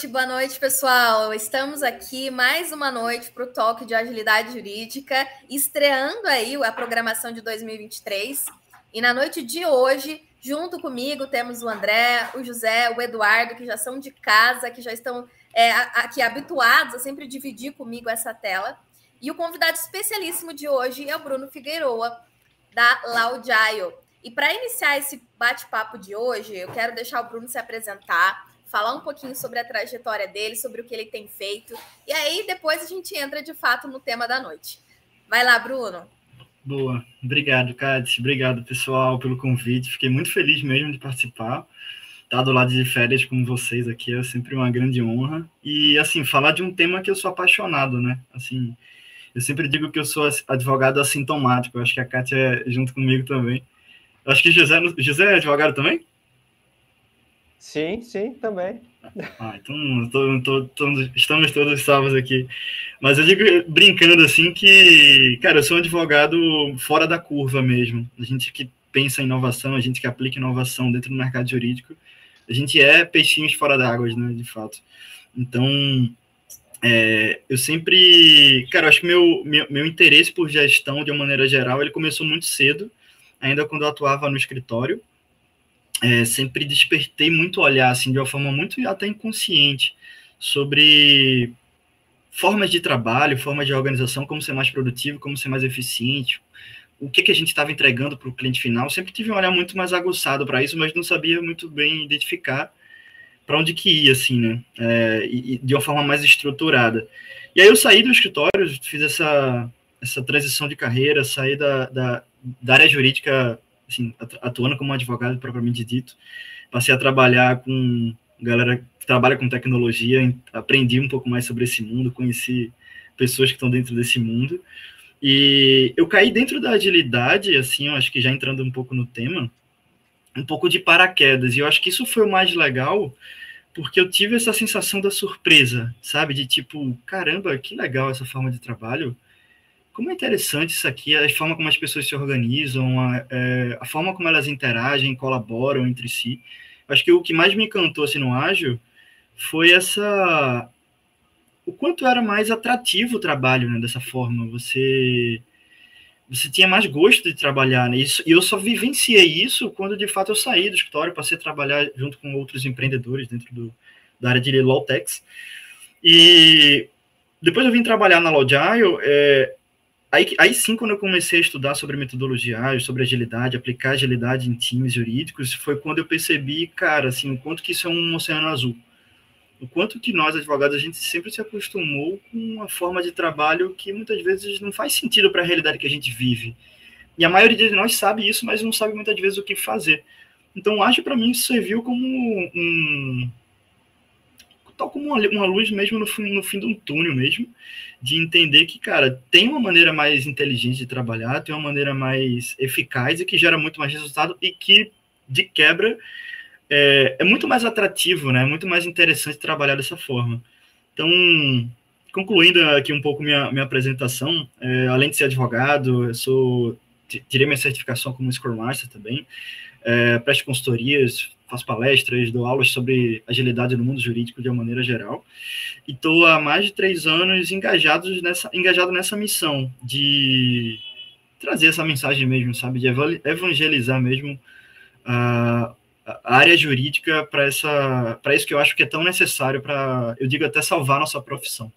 Noite, boa noite, pessoal. Estamos aqui mais uma noite para o toque de agilidade jurídica, estreando aí a programação de 2023. E na noite de hoje, junto comigo, temos o André, o José, o Eduardo, que já são de casa, que já estão é, aqui habituados a sempre dividir comigo essa tela. E o convidado especialíssimo de hoje é o Bruno Figueiroa, da Laudiaio. E para iniciar esse bate-papo de hoje, eu quero deixar o Bruno se apresentar falar um pouquinho sobre a trajetória dele, sobre o que ele tem feito. E aí depois a gente entra de fato no tema da noite. Vai lá, Bruno. Boa, obrigado, Cátia. Obrigado, pessoal, pelo convite. Fiquei muito feliz mesmo de participar. Estar do lado de férias com vocês aqui é sempre uma grande honra. E, assim, falar de um tema que eu sou apaixonado, né? Assim, eu sempre digo que eu sou advogado assintomático. Eu acho que a Kátia é junto comigo também. Eu acho que José, José é advogado também? Sim, sim, também. Ah, então tô, tô, tô, estamos todos salvos aqui. Mas eu digo brincando assim que, cara, eu sou um advogado fora da curva mesmo. A gente que pensa em inovação, a gente que aplica inovação dentro do mercado jurídico, a gente é peixinhos fora d'água, né, de fato. Então, é, eu sempre, cara, eu acho que meu, meu, meu interesse por gestão, de uma maneira geral, ele começou muito cedo, ainda quando eu atuava no escritório é, sempre despertei muito olhar, assim, de uma forma muito até inconsciente, sobre formas de trabalho, formas de organização, como ser mais produtivo, como ser mais eficiente, o que, que a gente estava entregando para o cliente final. Sempre tive um olhar muito mais aguçado para isso, mas não sabia muito bem identificar para onde que ia, assim, né? É, e, de uma forma mais estruturada. E aí eu saí do escritório, fiz essa, essa transição de carreira, saí da, da, da área jurídica assim, atuando como advogado propriamente dito. Passei a trabalhar com galera que trabalha com tecnologia, aprendi um pouco mais sobre esse mundo, conheci pessoas que estão dentro desse mundo. E eu caí dentro da agilidade, assim, eu acho que já entrando um pouco no tema, um pouco de paraquedas. E eu acho que isso foi o mais legal, porque eu tive essa sensação da surpresa, sabe? De tipo, caramba, que legal essa forma de trabalho como é interessante isso aqui, a forma como as pessoas se organizam, a, é, a forma como elas interagem, colaboram entre si. Acho que o que mais me encantou assim, no ágil foi essa o quanto era mais atrativo o trabalho né, dessa forma. Você você tinha mais gosto de trabalhar, né? Isso, e eu só vivenciei isso quando de fato eu saí do escritório, passei a trabalhar junto com outros empreendedores dentro do, da área de Lawtex. E depois eu vim trabalhar na Logile, é, Aí, aí sim, quando eu comecei a estudar sobre metodologia sobre agilidade, aplicar agilidade em times jurídicos, foi quando eu percebi, cara, assim, o quanto que isso é um oceano azul. O quanto que nós, advogados, a gente sempre se acostumou com uma forma de trabalho que muitas vezes não faz sentido para a realidade que a gente vive. E a maioria de nós sabe isso, mas não sabe muitas vezes o que fazer. Então, acho para mim serviu como um, tal como uma, uma luz mesmo no fim, no fim de um túnel mesmo, de entender que, cara, tem uma maneira mais inteligente de trabalhar, tem uma maneira mais eficaz e que gera muito mais resultado e que, de quebra, é, é muito mais atrativo, né? É muito mais interessante trabalhar dessa forma. Então, concluindo aqui um pouco minha, minha apresentação, é, além de ser advogado, eu sou, tirei minha certificação como Scrum Master também, é, presto consultorias, faço palestras, dou aulas sobre agilidade no mundo jurídico de uma maneira geral. E estou há mais de três anos engajado nessa, engajado nessa missão de trazer essa mensagem mesmo, sabe? De evangelizar mesmo a, a área jurídica para isso que eu acho que é tão necessário para, eu digo até salvar nossa profissão.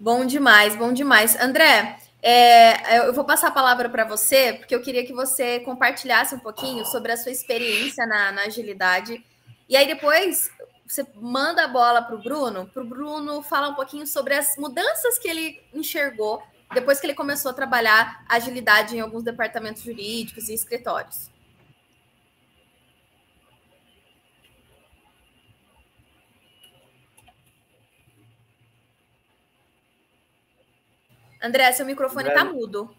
Bom demais, bom demais. André, é, eu vou passar a palavra para você, porque eu queria que você compartilhasse um pouquinho sobre a sua experiência na, na agilidade. E aí depois você manda a bola para o Bruno, para o Bruno falar um pouquinho sobre as mudanças que ele enxergou depois que ele começou a trabalhar agilidade em alguns departamentos jurídicos e escritórios. André, seu microfone está mudo.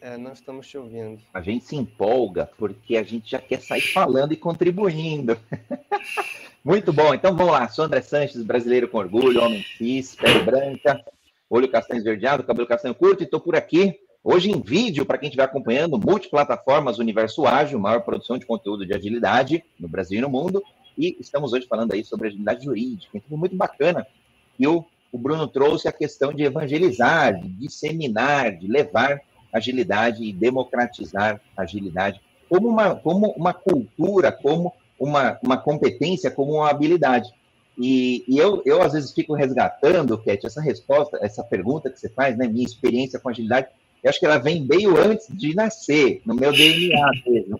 É, não estamos te ouvindo. A gente se empolga porque a gente já quer sair falando e contribuindo. Muito bom. Então vamos lá. Sou André Sanches, brasileiro com orgulho, homem cis, pele branca, olho castanho esverdeado, cabelo castanho curto e estou por aqui Hoje em vídeo, para quem estiver acompanhando, multiplataformas Universo Ágil, maior produção de conteúdo de agilidade no Brasil e no mundo. E estamos hoje falando aí sobre agilidade jurídica. Então, muito bacana. E o, o Bruno trouxe a questão de evangelizar, de disseminar, de levar agilidade e democratizar agilidade como uma, como uma cultura, como uma, uma competência, como uma habilidade. E, e, eu, eu, às vezes, fico resgatando, Cat, essa resposta, essa pergunta que você faz, né? Minha experiência com agilidade, eu acho que ela vem meio antes de nascer, no meu DNA mesmo.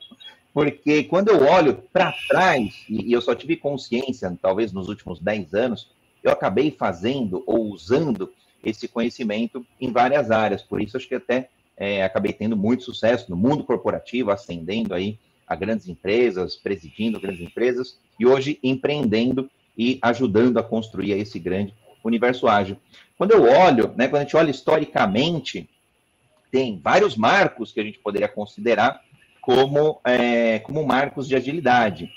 Porque quando eu olho para trás, e, e eu só tive consciência, talvez nos últimos 10 anos, eu acabei fazendo ou usando esse conhecimento em várias áreas. Por isso, acho que até é, acabei tendo muito sucesso no mundo corporativo, ascendendo aí a grandes empresas, presidindo grandes empresas, e hoje empreendendo e ajudando a construir esse grande universo ágil. Quando eu olho, né, quando a gente olha historicamente, tem vários marcos que a gente poderia considerar como, é, como marcos de agilidade.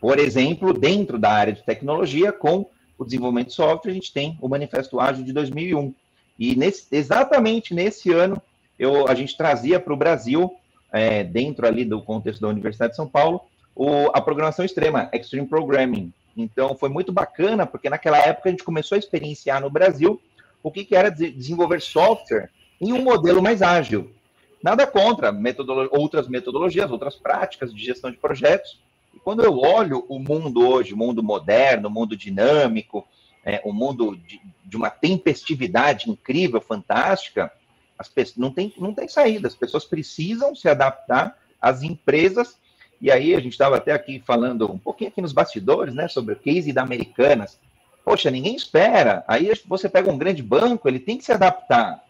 Por exemplo, dentro da área de tecnologia, com o desenvolvimento de software, a gente tem o Manifesto Ágil de 2001. E nesse, exatamente nesse ano, eu, a gente trazia para o Brasil, é, dentro ali do contexto da Universidade de São Paulo, o, a programação extrema, Extreme Programming. Então, foi muito bacana, porque naquela época a gente começou a experienciar no Brasil o que, que era desenvolver software em um modelo mais ágil. Nada contra metodolo outras metodologias, outras práticas de gestão de projetos. E quando eu olho o mundo hoje, o mundo moderno, o mundo dinâmico, é, o mundo de, de, uma tempestividade incrível, fantástica, as pessoas, não, tem, não tem saída. As pessoas precisam se adaptar às empresas. E aí a gente estava até aqui falando um pouquinho aqui nos bastidores, né, sobre o case da Americanas. Poxa, ninguém espera. Aí você pega um grande banco, ele tem que se adaptar.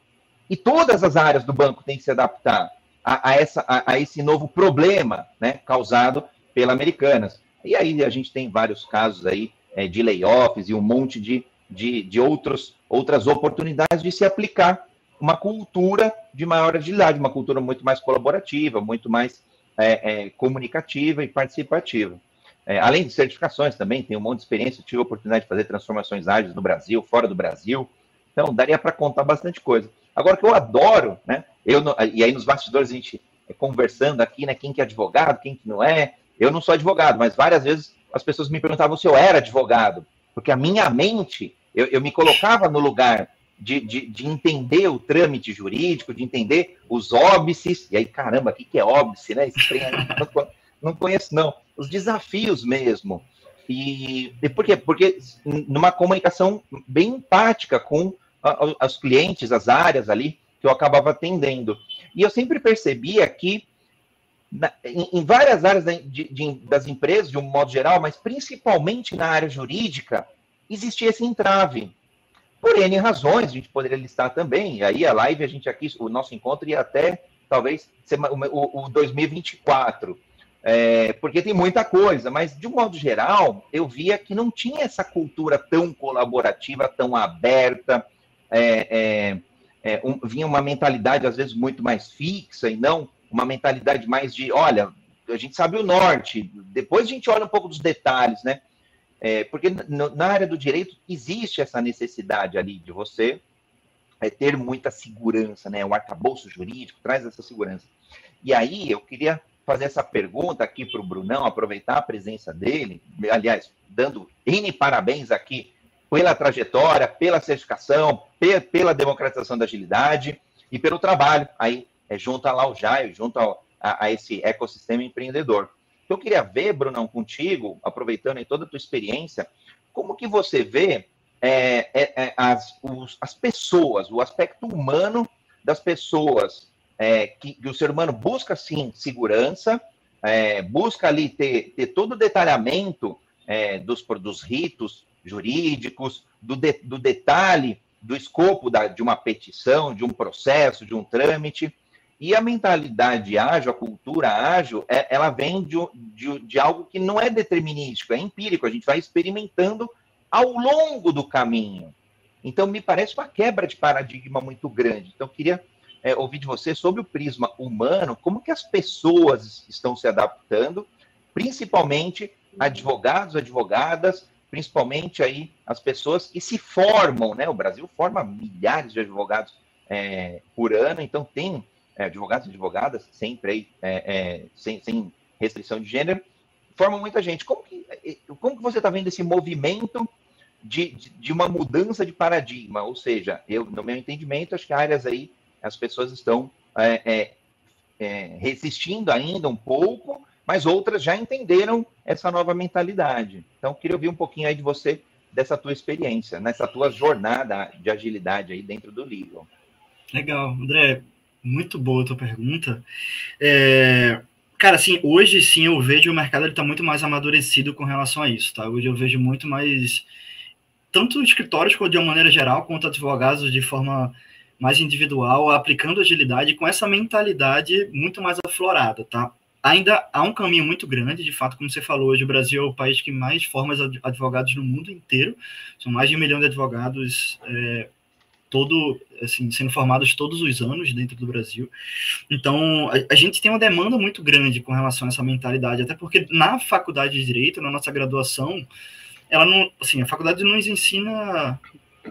E todas as áreas do banco têm que se adaptar a, a essa, a, a, esse novo problema né, causado pela Americanas. E aí a gente tem vários casos aí é, de layoffs e um monte de, de, de outros, outras oportunidades de se aplicar uma cultura de maior agilidade, uma cultura muito mais colaborativa, muito mais é, é, comunicativa e participativa. É, além de certificações também, tem um monte de experiência, tive a oportunidade de fazer transformações ágeis no Brasil, fora do Brasil, então daria para contar bastante coisa. Agora, que eu adoro, né? Eu, e aí nos bastidores a gente é conversando aqui, né? Quem que é advogado, quem que não é. Eu não sou advogado, mas várias vezes as pessoas me perguntavam se eu era advogado, porque a minha mente, eu, eu me colocava no lugar de, de, de, entender o trâmite jurídico, de entender os óbices, e aí, caramba, o que, que é óbice, né? Esse não, não conheço, não. Os desafios mesmo. E, e por quê? Porque numa comunicação bem empática com aos clientes, as áreas ali que eu acabava atendendo. E eu sempre percebia que na, em, em, várias áreas de, de, das empresas, de um modo geral, mas principalmente na área jurídica, existia esse entrave. Por N razões, a gente poderia listar também, aí a live, a gente aqui, o nosso encontro ia até, talvez, o, o 2024, é, porque tem muita coisa, mas de um modo geral, eu via que não tinha essa cultura tão colaborativa, tão aberta, é, é, é, um, vinha uma mentalidade, às vezes, muito mais fixa e não uma mentalidade mais de, olha, a gente sabe o norte, depois a gente olha um pouco dos detalhes, né? É, porque na área do direito existe essa necessidade ali de você é, ter muita segurança, né? O arcabouço jurídico traz essa segurança. E aí eu queria fazer essa pergunta aqui para o Brunão, aproveitar a presença dele, aliás, dando N parabéns aqui pela trajetória, pela certificação, pela democratização da agilidade e pelo trabalho aí é, junto ao Jaio, junto ao, a, a, esse ecossistema empreendedor. Eu queria ver, Brunão, contigo, aproveitando em toda a tua experiência, como que você vê é, é, é as, os, as pessoas, o aspecto humano das pessoas, é, que, que, o ser humano busca, sim, segurança, é, busca ali ter, ter todo o detalhamento dos, dos ritos, jurídicos, do, de, do detalhe, do escopo da, de uma petição, de um processo, de um trâmite. E a mentalidade ágil, a cultura ágil, é, ela vem de, de, de, algo que não é determinístico, é empírico, a gente vai experimentando ao longo do caminho. Então, me parece uma quebra de paradigma muito grande. Então, queria é, ouvir de você sobre o prisma humano, como que as pessoas estão se adaptando, principalmente advogados, advogadas, principalmente aí as pessoas que se formam, né? O Brasil forma milhares de advogados é, por ano, então tem é, advogados e advogadas, sempre aí, é, é, sem, sem restrição de gênero, formam muita gente. Como que, é, como que você está vendo esse movimento de, de, de, uma mudança de paradigma? Ou seja, eu, no meu entendimento, acho que áreas aí as pessoas estão é, é, é, resistindo ainda um pouco, mas outras já entenderam essa nova mentalidade. Então, queria ouvir um pouquinho aí de você, dessa tua experiência, nessa tua jornada de agilidade aí dentro do legal. Legal, André, muito boa a tua pergunta. É, cara, assim, hoje sim eu vejo o mercado está muito mais amadurecido com relação a isso, tá? Hoje eu vejo muito mais, tanto escritórios de uma maneira geral, quanto advogados de forma mais individual, aplicando agilidade com essa mentalidade muito mais aflorada, tá? Ainda há um caminho muito grande, de fato, como você falou, hoje o Brasil é o país que mais forma advogados no mundo inteiro, são mais de um milhão de advogados é, todo, assim, sendo formados todos os anos dentro do Brasil. Então, a, a, gente tem uma demanda muito grande com relação a essa mentalidade, até porque na faculdade de Direito, na nossa graduação, ela não, assim, a faculdade nos ensina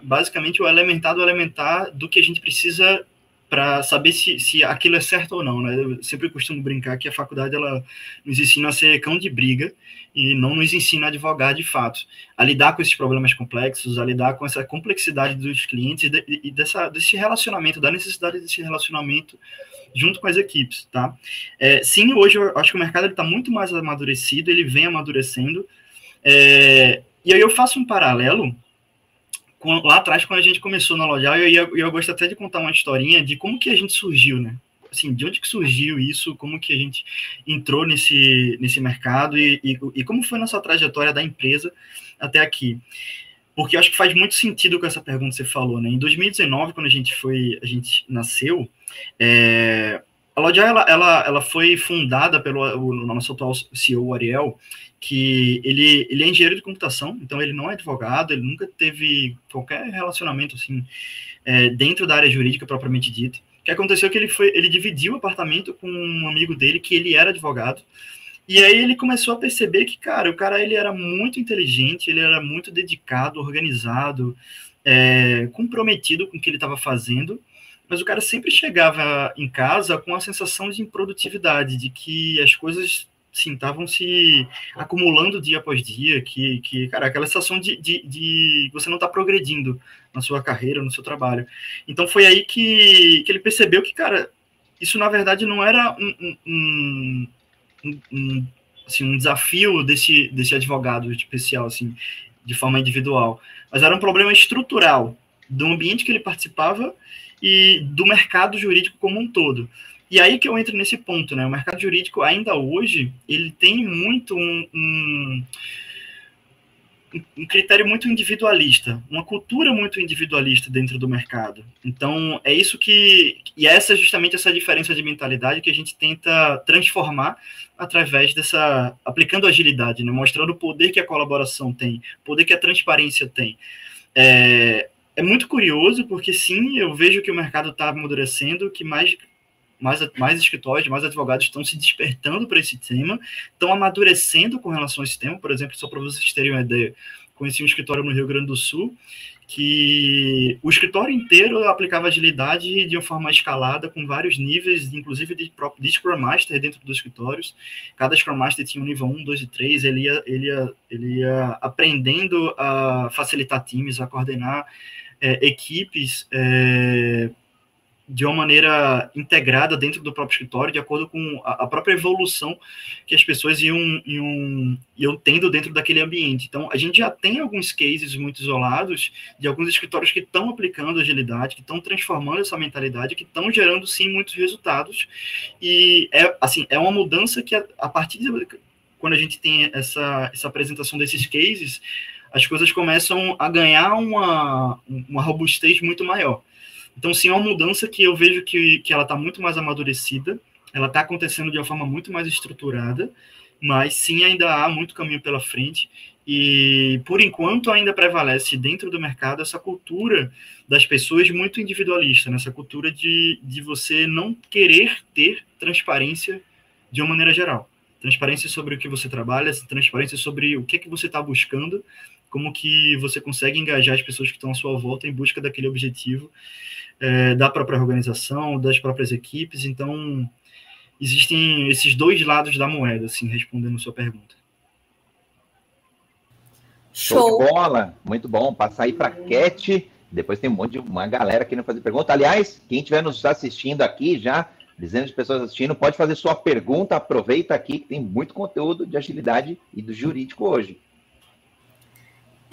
basicamente o elementar do elementar do que a gente precisa para saber se, se aquilo é certo ou não, né? Eu sempre costumo brincar que a faculdade ela nos ensina a ser cão de briga e não nos ensina a advogar de fato, a lidar com esses problemas complexos, a lidar com essa complexidade dos clientes e, de, dessa, desse relacionamento, da necessidade desse relacionamento junto com as equipes, tá? É, sim, hoje eu acho que o mercado está muito mais amadurecido, ele vem amadurecendo, é, e aí eu faço um paralelo lá atrás, quando a gente começou na Loja, eu, ia, eu gosto até de contar uma historinha de como que a gente surgiu, né? Assim, de onde que surgiu isso, como que a gente entrou nesse, nesse mercado e, e, e como foi nossa trajetória da empresa até aqui. Porque eu acho que faz muito sentido com essa pergunta que você falou, né? Em 2019, quando a gente foi, a gente nasceu, é, a Loja, ela, ela, ela foi fundada pelo o, nosso atual CEO, Ariel, que ele, ele é engenheiro de computação, então ele não é advogado, ele nunca teve qualquer relacionamento assim é, dentro da área jurídica propriamente dita. O que aconteceu é que ele foi, ele dividiu o apartamento com um amigo dele que ele era advogado. E aí ele começou a perceber que, cara, o cara ele era muito inteligente, ele era muito dedicado, organizado, é, comprometido com o que ele estava fazendo, mas o cara sempre chegava em casa com a sensação de improdutividade, de que as coisas sim, estavam se acumulando dia após dia, que, que cara, aquela sensação de, de, de você não está progredindo na sua carreira, no seu trabalho. Então foi aí que, que ele percebeu que, cara, isso na verdade não era um, um, um, um assim, um desafio desse, desse advogado especial, assim, de forma individual, mas era um problema estrutural do ambiente que ele participava e do mercado jurídico como um todo. E aí que eu entro nesse ponto, né? O mercado jurídico ainda hoje ele tem muito um, um, um, critério muito individualista, uma cultura muito individualista dentro do mercado. Então é isso que e essa é justamente essa diferença de mentalidade que a gente tenta transformar através dessa aplicando agilidade, né? Mostrando o poder que a colaboração tem, o poder que a transparência tem. É, é muito curioso porque sim, eu vejo que o mercado está amadurecendo, que mais mais, mais escritórios, mais advogados estão se despertando para esse tema, estão amadurecendo com relação a esse tema. Por exemplo, só para vocês terem uma ideia, conheci um escritório no Rio Grande do Sul que o escritório inteiro aplicava agilidade de uma forma escalada, com vários níveis, inclusive de, de Scrum Master dentro dos escritórios. Cada Scrum Master tinha um nível 1, 2 e 3, ele ia, ele ia, ele ia aprendendo a facilitar times, a coordenar é, equipes, é, de uma maneira integrada dentro do próprio escritório, de acordo com a, própria evolução que as pessoas iam, iam, iam tendo dentro daquele ambiente. Então, a gente já tem alguns cases muito isolados de alguns escritórios que estão aplicando agilidade, que estão transformando essa mentalidade, que estão gerando, sim, muitos resultados. E, é assim, é uma mudança que, a, a partir de quando a gente tem essa, essa apresentação desses cases, as coisas começam a ganhar uma, uma robustez muito maior. Então, sim, é uma mudança que eu vejo que, que ela está muito mais amadurecida, ela está acontecendo de uma forma muito mais estruturada, mas sim, ainda há muito caminho pela frente. E, por enquanto, ainda prevalece dentro do mercado essa cultura das pessoas muito individualista, né? cultura de, de você não querer ter transparência de uma maneira geral. Transparência sobre o que você trabalha, transparência sobre o que, é que você está buscando como que você consegue engajar as pessoas que estão à sua volta em busca daquele objetivo é, da própria organização, das próprias equipes. Então, existem esses dois lados da moeda, assim, respondendo a sua pergunta. Show de bola, muito bom. Passar aí para Cat. Depois tem um monte de uma galera querendo fazer pergunta. Aliás, quem estiver nos assistindo aqui já, dezenas de pessoas assistindo, pode fazer sua pergunta. Aproveita aqui que tem muito conteúdo de agilidade e do jurídico hoje.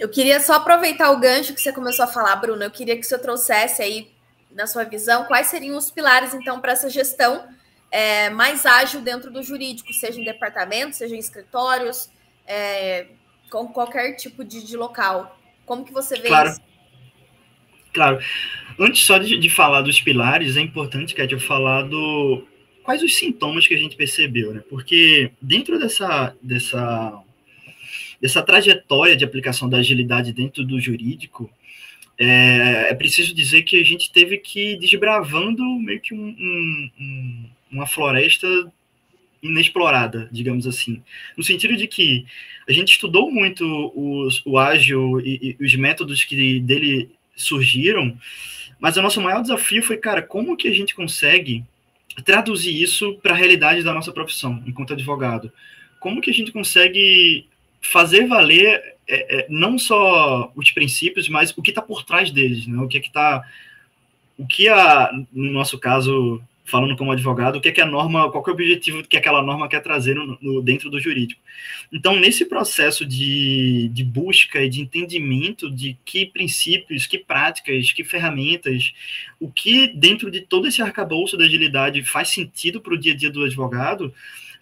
Eu queria só aproveitar o gancho que você começou a falar, Bruno. Eu queria que você trouxesse aí, na sua visão, quais seriam os pilares, então, para essa gestão é, mais ágil dentro do jurídico, seja em departamentos, seja em escritórios, é, com qualquer tipo de, de, local. Como que você vê claro. isso? Claro. Antes só de, de falar dos pilares, é importante, Kat, eu falar do quais os sintomas que a gente percebeu, né? Porque dentro dessa, dessa dessa trajetória de aplicação da agilidade dentro do jurídico, é, é, preciso dizer que a gente teve que ir desbravando meio que um, um, um, uma floresta inexplorada, digamos assim, no sentido de que a gente estudou muito os, o ágil e, e os métodos que dele surgiram, mas o nosso maior desafio foi, cara, como que a gente consegue traduzir isso para a realidade da nossa profissão enquanto advogado? Como que a gente consegue fazer valer é, é, não só os princípios, mas o que está por trás deles, né? O que é que está, o que a, no nosso caso, falando como advogado, o que é que a norma, qual é o objetivo que aquela norma quer trazer no, no, dentro do jurídico. Então, nesse processo de, de busca e de entendimento de que princípios, que práticas, que ferramentas, o que dentro de todo esse arcabouço da agilidade faz sentido para o dia a dia do advogado,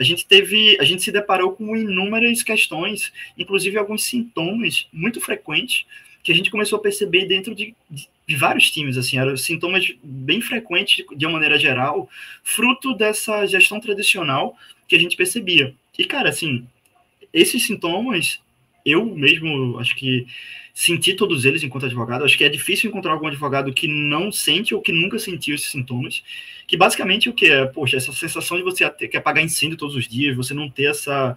a gente teve, a gente se deparou com inúmeras questões, inclusive alguns sintomas muito frequentes que a gente começou a perceber dentro de, de, de vários times, assim, eram sintomas bem frequentes de uma maneira geral, fruto dessa gestão tradicional que a gente percebia. E cara, assim, esses sintomas eu mesmo acho que senti todos eles enquanto advogado. Acho que é difícil encontrar algum advogado que não sente ou que nunca sentiu esses sintomas. Que basicamente o que é? Poxa, essa sensação de você ter que apagar incêndio todos os dias, você não ter essa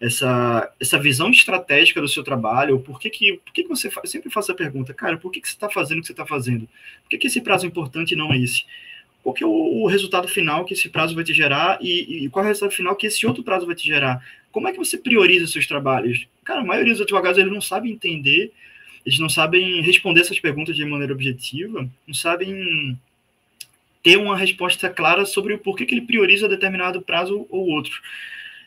essa, essa visão estratégica do seu trabalho, por que que, por que, que você faz, sempre faço a pergunta, cara, por que, que você está fazendo o que você está fazendo? Por que, que esse prazo é importante e não é esse? Qual que é o, o, resultado final que esse prazo vai te gerar e, e qual é o resultado final que esse outro prazo vai te gerar? Como é que você prioriza seus trabalhos? Cara, a maioria dos advogados eles não sabem entender eles não sabem responder essas perguntas de maneira objetiva, não sabem ter uma resposta clara sobre o porquê que ele prioriza determinado prazo ou outro.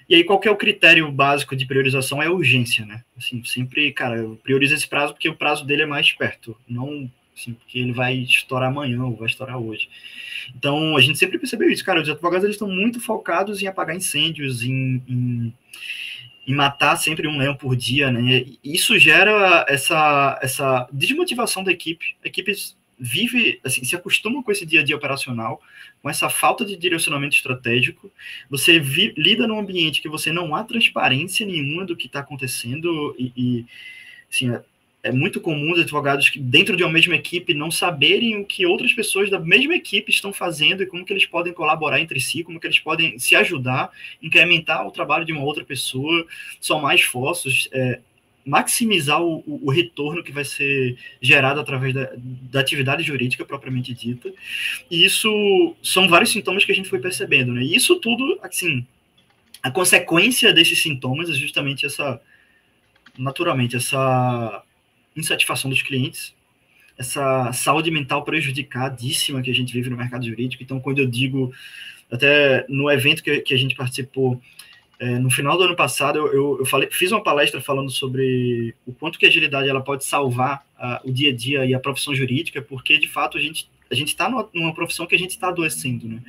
E aí, qual é o critério básico de priorização? É urgência, né? Assim, sempre, cara, eu priorizo esse prazo porque o prazo dele é mais perto, não assim, porque ele vai estourar amanhã ou vai estourar hoje. Então, a gente sempre percebeu isso, cara, os advogados eles estão muito focados em apagar incêndios, em, em em matar sempre um leão por dia, né? Isso gera essa, essa desmotivação da equipe. A equipe vive, assim, se acostuma com esse dia a dia operacional, com essa falta de direcionamento estratégico. Você vi, lida num ambiente que você não há transparência nenhuma do que está acontecendo e, e assim, é muito comum os advogados que dentro de uma mesma equipe não saberem o que outras pessoas da mesma equipe estão fazendo e como que eles podem colaborar entre si, como que eles podem se ajudar, incrementar o trabalho de uma outra pessoa, somar esforços, é, maximizar o, o, retorno que vai ser gerado através da, da, atividade jurídica propriamente dita. E isso são vários sintomas que a gente foi percebendo, né? E isso tudo, assim, a consequência desses sintomas é justamente essa, naturalmente, essa insatisfação dos clientes, essa saúde mental prejudicadíssima que a gente vive no mercado jurídico. Então, quando eu digo, até no evento que, que a gente participou, é, no final do ano passado, eu, eu falei, fiz uma palestra falando sobre o quanto que a agilidade ela pode salvar a, o dia a dia e a profissão jurídica, porque, de fato, a gente a gente está numa, profissão que a gente está adoecendo, né?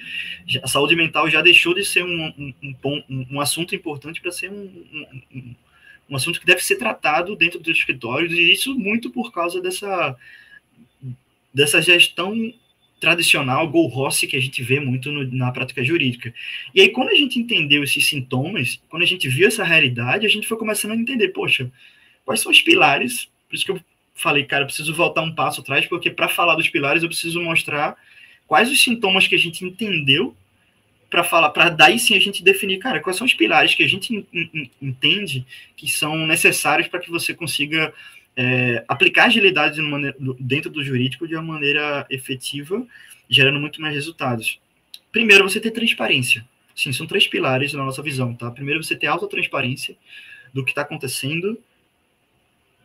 A saúde mental já deixou de ser um, um, um, um assunto importante para ser um, um assunto que deve ser tratado dentro dos escritórios, e isso muito por causa dessa, dessa gestão tradicional, Go Rossi, que a gente vê muito no, na prática jurídica. E aí, quando a gente entendeu esses sintomas, quando a gente viu essa realidade, a gente foi começando a entender, poxa, quais são os pilares? Por isso que eu falei, cara, eu preciso voltar um passo atrás, porque para falar dos pilares eu preciso mostrar quais os sintomas que a gente entendeu para falar, para daí sim a gente definir, cara, quais são os pilares que a gente entende que são necessários para que você consiga é, aplicar agilidade dentro do jurídico de uma maneira efetiva, gerando muito mais resultados. Primeiro, você ter transparência. Sim, são três pilares na nossa visão, tá? Primeiro, você ter alta transparência do que está acontecendo,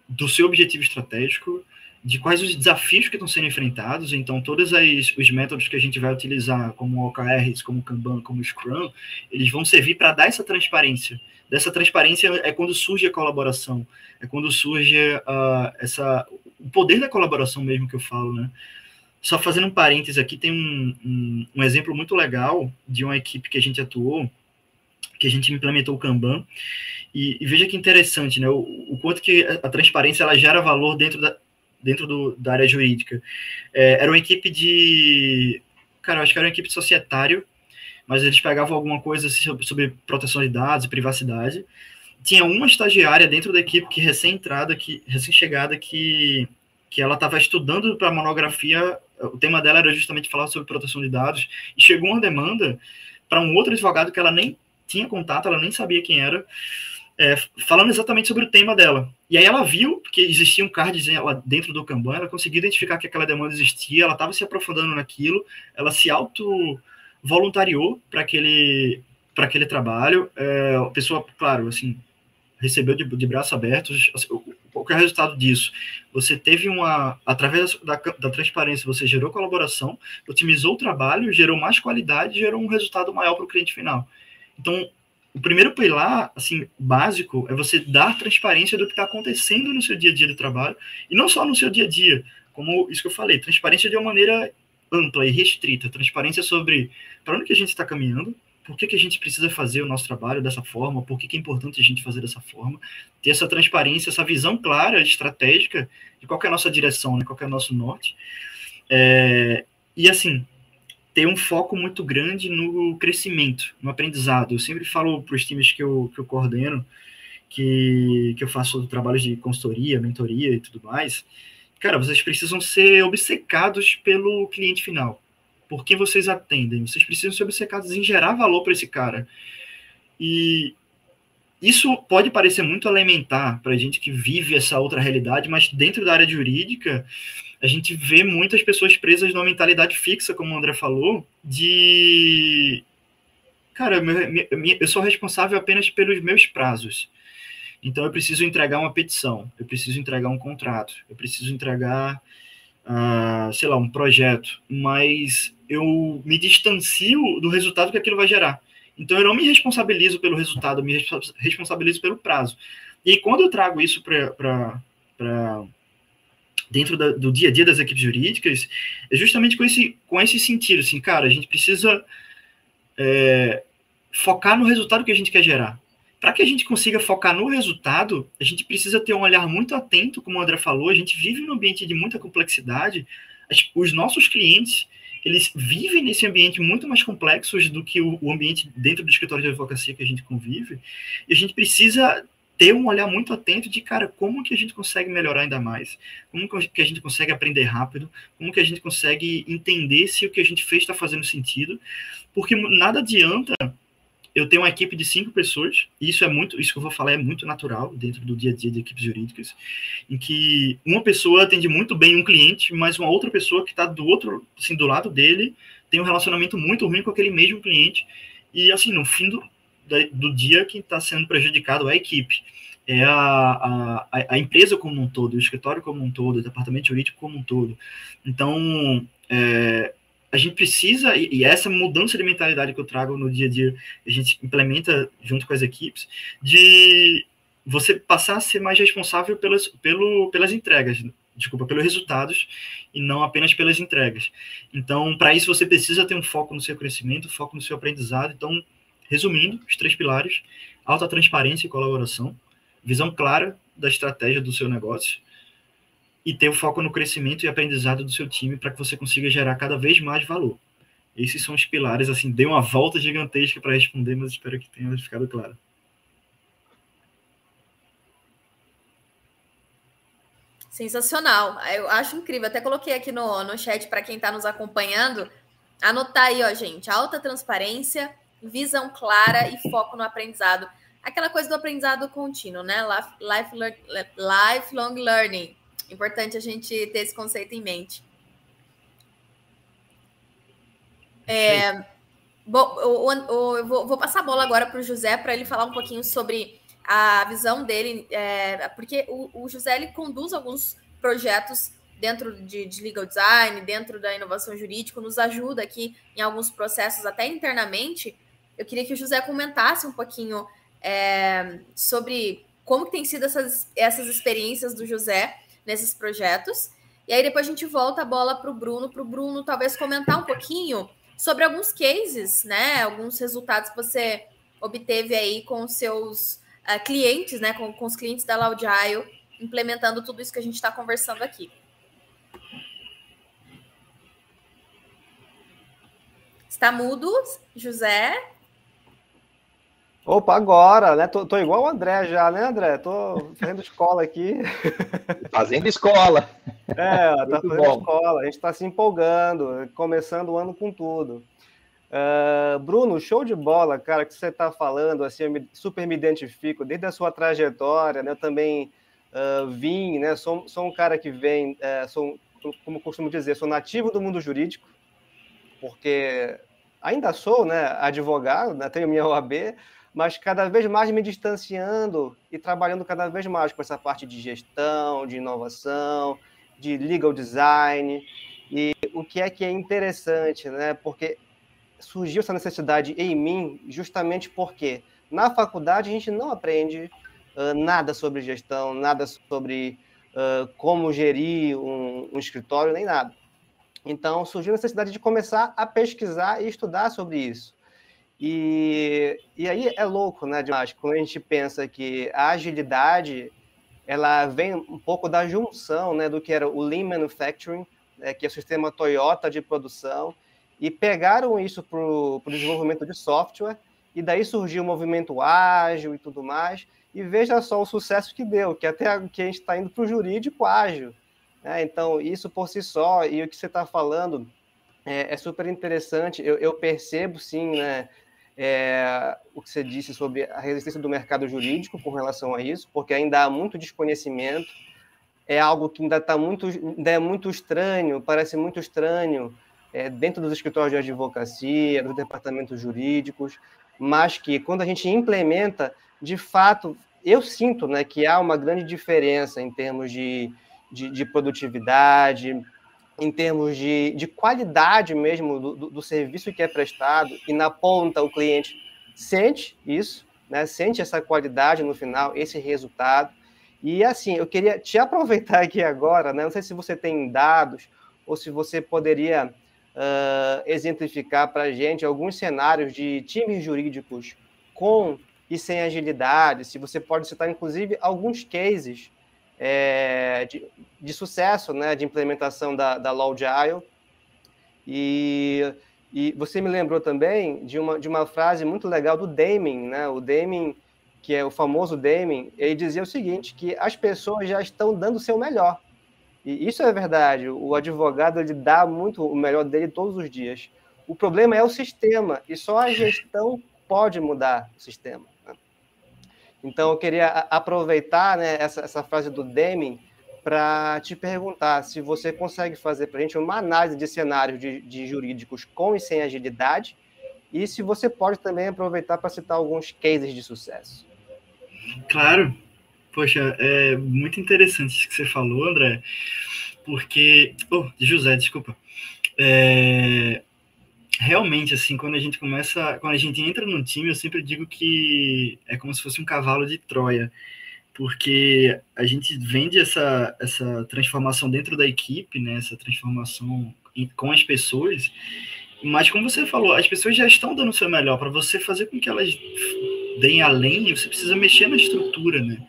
do seu objetivo estratégico, de quais os desafios que estão sendo enfrentados. Então, todos os métodos que a gente vai utilizar, como OKRs, como Kanban, como Scrum, eles vão servir para dar essa transparência. Dessa transparência é quando surge a colaboração, é quando surge uh, essa, o poder da colaboração mesmo que eu falo, né? Só fazendo um parênteses aqui, tem um, um, um exemplo muito legal de uma equipe que a gente atuou, que a gente implementou o Kanban, e, e veja que interessante, né? O, o, quanto que a transparência ela gera valor dentro da, dentro do, da área jurídica. É, era uma equipe de. Cara, acho que era uma equipe de societário, mas eles pegavam alguma coisa sobre, sobre proteção de dados e privacidade. Tinha uma estagiária dentro da equipe que recém-entrada, que recém-chegada, que, que ela estava estudando para monografia. O tema dela era justamente falar sobre proteção de dados. E chegou uma demanda para um outro advogado que ela nem tinha contato, ela nem sabia quem era é, falando exatamente sobre o tema dela. E aí ela viu que existia um card dentro do Kanban, ela conseguiu identificar que aquela demanda existia, ela estava se aprofundando naquilo, ela se auto voluntariou para aquele para aquele trabalho. É, a pessoa, claro, assim, recebeu de, de braços abertos. Assim, qual é o resultado disso? Você teve uma, através da, da transparência, você gerou colaboração, otimizou o trabalho, gerou mais qualidade, gerou um resultado maior para o cliente final. Então, o primeiro pilar, assim, básico, é você dar transparência do que está acontecendo no seu dia a dia de trabalho, e não só no seu dia a dia, como isso que eu falei, transparência de uma maneira ampla e restrita, transparência sobre para onde que a gente está caminhando, por que, que a gente precisa fazer o nosso trabalho dessa forma, por que, que é importante a gente fazer dessa forma, ter essa transparência, essa visão clara, estratégica de qual é a nossa direção, né, qual é o nosso norte. É, e assim, ter um foco muito grande no crescimento, no aprendizado. Eu sempre falo para os times que eu, que eu coordeno, que, que eu faço trabalhos de consultoria, mentoria e tudo mais, cara, vocês precisam ser obcecados pelo cliente final. Por quem vocês atendem. Vocês precisam ser obcecados em gerar valor para esse cara. E isso pode parecer muito elementar para a gente que vive essa outra realidade, mas dentro da área jurídica, a gente vê muitas pessoas presas numa mentalidade fixa, como o André falou, de. Cara, eu sou responsável apenas pelos meus prazos. Então, eu preciso entregar uma petição, eu preciso entregar um contrato, eu preciso entregar, uh, sei lá, um projeto, mas eu me distancio do resultado que aquilo vai gerar. Então, eu não me responsabilizo pelo resultado, eu me responsabilizo pelo prazo. E quando eu trago isso para dentro da, do dia a dia das equipes jurídicas, é justamente com esse, com esse sentido, assim, cara, a gente precisa é, focar no resultado que a gente quer gerar. Para que a gente consiga focar no resultado, a gente precisa ter um olhar muito atento, como o André falou, a gente vive num ambiente de muita complexidade, os nossos clientes, eles vivem nesse ambiente muito mais complexo do que o, o ambiente dentro do escritório de advocacia que a gente convive, e a gente precisa ter um olhar muito atento de, cara, como que a gente consegue melhorar ainda mais? Como que a gente consegue aprender rápido? Como que a gente consegue entender se o que a gente fez está fazendo sentido? Porque nada adianta eu ter uma equipe de cinco pessoas, e isso é muito, isso que eu vou falar é muito natural dentro do dia a dia de equipes jurídicas, em que uma pessoa atende muito bem um cliente, mas uma outra pessoa que está do outro, assim, do lado dele, tem um relacionamento muito ruim com aquele mesmo cliente, e assim, no fim do, do dia quem está sendo prejudicado é a equipe. É a, a, a empresa como um todo, o escritório como um todo, o departamento jurídico como um todo. Então, é, a gente precisa, e, e essa mudança de mentalidade que eu trago no dia a dia, a gente implementa junto com as equipes, de você passar a ser mais responsável pelas, pelo, pelas entregas, desculpa, pelos resultados e não apenas pelas entregas. Então, para isso você precisa ter um foco no seu crescimento, foco no seu aprendizado. Então, Resumindo, os três pilares: alta transparência e colaboração, visão clara da estratégia do seu negócio e ter o foco no crescimento e aprendizado do seu time para que você consiga gerar cada vez mais valor. Esses são os pilares, assim, dei uma volta gigantesca para responder, mas espero que tenha ficado claro. Sensacional. Eu acho incrível. Até coloquei aqui no, no chat para quem está nos acompanhando. Anotar aí, ó, gente. Alta transparência, visão clara e foco no aprendizado. aquela coisa do aprendizado contínuo, né? Life, life, lifelong learning. Importante a gente ter esse conceito em mente. É, bom, eu, eu, vou, vou, passar a bola agora para o José para ele falar um pouquinho sobre a visão dele, é, porque o, o, José ele conduz alguns projetos dentro de, de, legal design, dentro da inovação jurídica, nos ajuda aqui em alguns processos, até internamente. Eu queria que o José comentasse um pouquinho é, sobre como que tem sido essas, essas experiências do José nesses projetos. E aí depois a gente volta a bola para o Bruno, para o Bruno talvez comentar um pouquinho sobre alguns cases, né? Alguns resultados que você obteve aí com os seus uh, clientes, né? Com, com os clientes da Laudiaio, implementando tudo isso que a gente está conversando aqui. Está mudo, José? Opa, agora, né? Tô, tô, igual o André já, né, André? Tô fazendo escola aqui. Fazendo escola. É, tá fazendo bom. escola. A gente está se empolgando, começando o ano com tudo. Uh, Bruno, show de bola, cara, que você está falando, assim, eu me, super me identifico, desde a sua trajetória, né? Eu também uh, vim, né? Sou, sou um cara que vem, uh, sou, como costumo dizer, sou nativo do mundo jurídico, porque ainda sou, né, advogado, né, tenho minha OAB, mas cada vez mais me distanciando e trabalhando cada vez mais com essa parte de gestão, de inovação, de legal design. E o que é que é interessante, né? Porque surgiu essa necessidade em mim justamente porque na faculdade a gente não aprende uh, nada sobre gestão, nada sobre uh, como gerir um, um escritório, nem nada. Então surgiu a necessidade de começar a pesquisar e estudar sobre isso. E, e aí é louco, né, demais, quando a gente pensa que a agilidade ela vem um pouco da junção né, do que era o Lean Manufacturing, né, que é o sistema Toyota de produção, e pegaram isso para o desenvolvimento de software, e daí surgiu o movimento ágil e tudo mais, e veja só o sucesso que deu, que até que a gente está indo para o jurídico ágil. Né? Então, isso por si só, e o que você está falando é, é, super interessante, eu, eu percebo sim, né, é, o que você disse sobre a resistência do mercado jurídico com relação a isso, porque ainda há muito desconhecimento, é algo que ainda está muito, ainda é muito estranho, parece muito estranho é, dentro dos escritórios de advocacia, dos departamentos jurídicos, mas que quando a gente implementa, de fato, eu sinto né, que há uma grande diferença em termos de, de, de produtividade, em termos de, de qualidade mesmo do, do, do, serviço que é prestado, e na ponta o cliente sente isso, né, sente essa qualidade no final, esse resultado. E assim, eu queria te aproveitar aqui agora, né, não sei se você tem dados ou se você poderia uh, exemplificar para a gente alguns cenários de times jurídicos com e sem agilidade, se você pode citar inclusive alguns cases é, de, de, sucesso, né, de implementação da, da Law Agile. E, e você me lembrou também de uma, de uma frase muito legal do Deming, né? O Deming, que é o famoso Deming, ele dizia o seguinte, que as pessoas já estão dando o seu melhor. E isso é verdade, o advogado ele dá muito o melhor dele todos os dias. O problema é o sistema, e só a gestão pode mudar o sistema. Então, eu queria aproveitar né, essa, essa frase do Deming para te perguntar se você consegue fazer para a gente uma análise de cenários de, de, jurídicos com e sem agilidade, e se você pode também aproveitar para citar alguns cases de sucesso. Claro. Poxa, é muito interessante isso que você falou, André, porque. Oh, José, desculpa. É, realmente, assim, quando a gente começa, quando a gente entra no time, eu sempre digo que é como se fosse um cavalo de Troia, porque a gente vende essa, essa transformação dentro da equipe, né, essa transformação com as pessoas, mas como você falou, as pessoas já estão dando o seu melhor, para você fazer com que elas deem além, você precisa mexer na estrutura, né,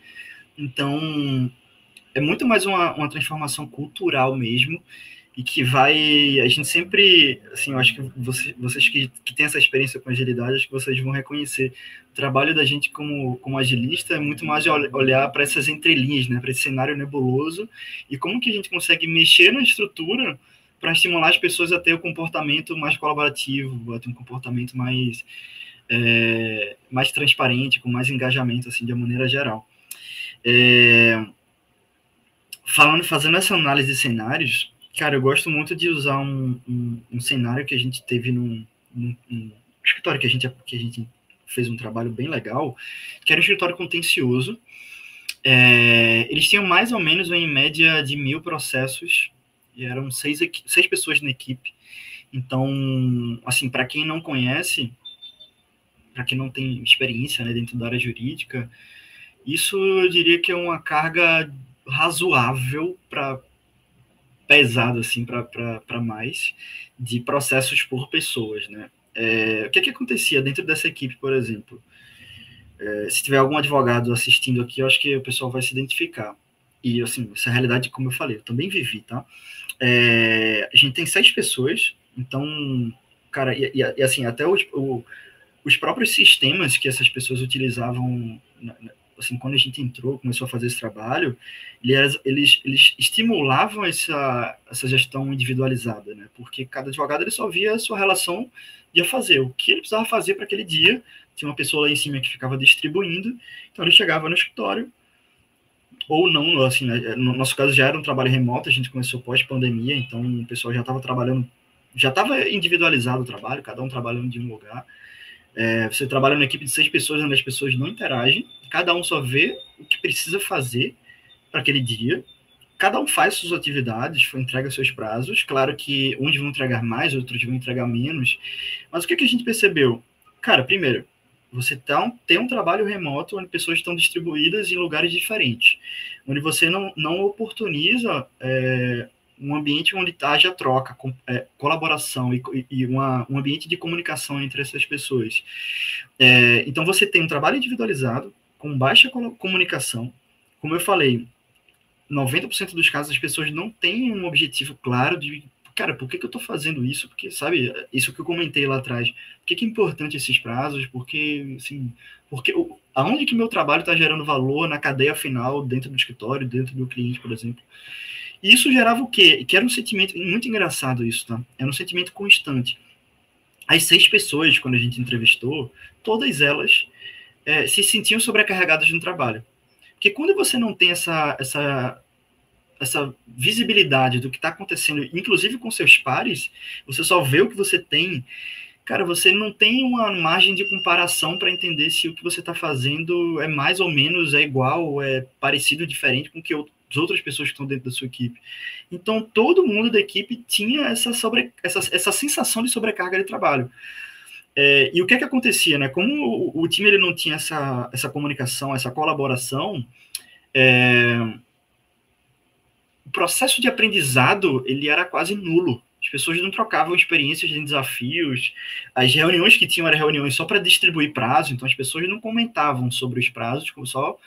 então é muito mais uma, uma transformação cultural mesmo, e que vai. A gente sempre, assim, eu acho que você, vocês que, que têm essa experiência com agilidade, acho que vocês vão reconhecer. O trabalho da gente como, como agilista é muito mais olhar para essas entrelinhas, né, para esse cenário nebuloso e como que a gente consegue mexer na estrutura para estimular as pessoas a ter um comportamento mais colaborativo, a ter um comportamento mais é, mais transparente, com mais engajamento, assim, de uma maneira geral. É, falando, fazendo essa análise de cenários, cara, eu gosto muito de usar um, um, um cenário que a gente teve num, num, num, escritório que a gente que a gente fez um trabalho bem legal, que era um escritório contencioso. É, eles tinham mais ou menos em média de mil processos e eram seis, seis pessoas na equipe. Então, assim, para quem não conhece, para quem não tem experiência né, dentro da área jurídica, isso eu diria que é uma carga razoável para pesado assim para mais de processos por pessoas, né? É, o que, é que acontecia dentro dessa equipe, por exemplo? É, se tiver algum advogado assistindo aqui, eu acho que o pessoal vai se identificar. E, assim, essa realidade, como eu falei, eu também vivi, tá? É, a gente tem seis pessoas, então, cara, e, e assim, até o, o, os próprios sistemas que essas pessoas utilizavam assim, quando a gente entrou, começou a fazer esse trabalho, eles, eles, eles estimulavam essa, essa gestão individualizada, né? Porque cada advogado ele só via a sua relação de fazer, o que ele precisava fazer para aquele dia. Tinha uma pessoa lá em cima que ficava distribuindo, então ele chegava no escritório, ou não, assim, né? no nosso caso já era um trabalho remoto, a gente começou pós-pandemia, então o pessoal já estava trabalhando, já estava individualizado o trabalho, cada um trabalhando de um lugar. É, você trabalha numa equipe de seis pessoas, onde as pessoas não interagem, cada um só vê o que precisa fazer para aquele dia, cada um faz suas atividades, entrega seus prazos. Claro que uns vão entregar mais, outros vão entregar menos. Mas o que, que a gente percebeu? Cara, primeiro, você tá, tem um trabalho remoto onde pessoas estão distribuídas em lugares diferentes, onde você não, não oportuniza é, um ambiente onde haja troca, com, é, colaboração e, e uma, um ambiente de comunicação entre essas pessoas. É, então, você tem um trabalho individualizado, com baixa comunicação. Como eu falei, 90% dos casos as pessoas não têm um objetivo claro de, cara, por que, que eu estou fazendo isso? Porque, sabe, isso que eu comentei lá atrás, por que, que é importante esses prazos? Porque, assim, porque aonde que meu trabalho está gerando valor na cadeia final, dentro do escritório, dentro do cliente, por exemplo. E isso gerava o quê? Que era um sentimento, muito engraçado isso, tá? Era um sentimento constante. As seis pessoas, quando a gente entrevistou, todas elas é, se sentiam sobrecarregadas no trabalho. Porque quando você não tem essa, essa, essa visibilidade do que está acontecendo, inclusive com seus pares, você só vê o que você tem, cara, você não tem uma margem de comparação para entender se o que você está fazendo é mais ou menos, é igual, é parecido, diferente com o que as outras pessoas que estão dentro da sua equipe. Então, todo mundo da equipe tinha essa, sobre, essa, essa sensação de sobrecarga de trabalho. É, e o que é que acontecia, né? Como o, o, time ele não tinha essa, essa comunicação, essa colaboração, é, o processo de aprendizado ele era quase nulo. As pessoas não trocavam experiências de desafios. As reuniões que tinham eram reuniões só para distribuir prazo, então as pessoas não comentavam sobre os prazos, só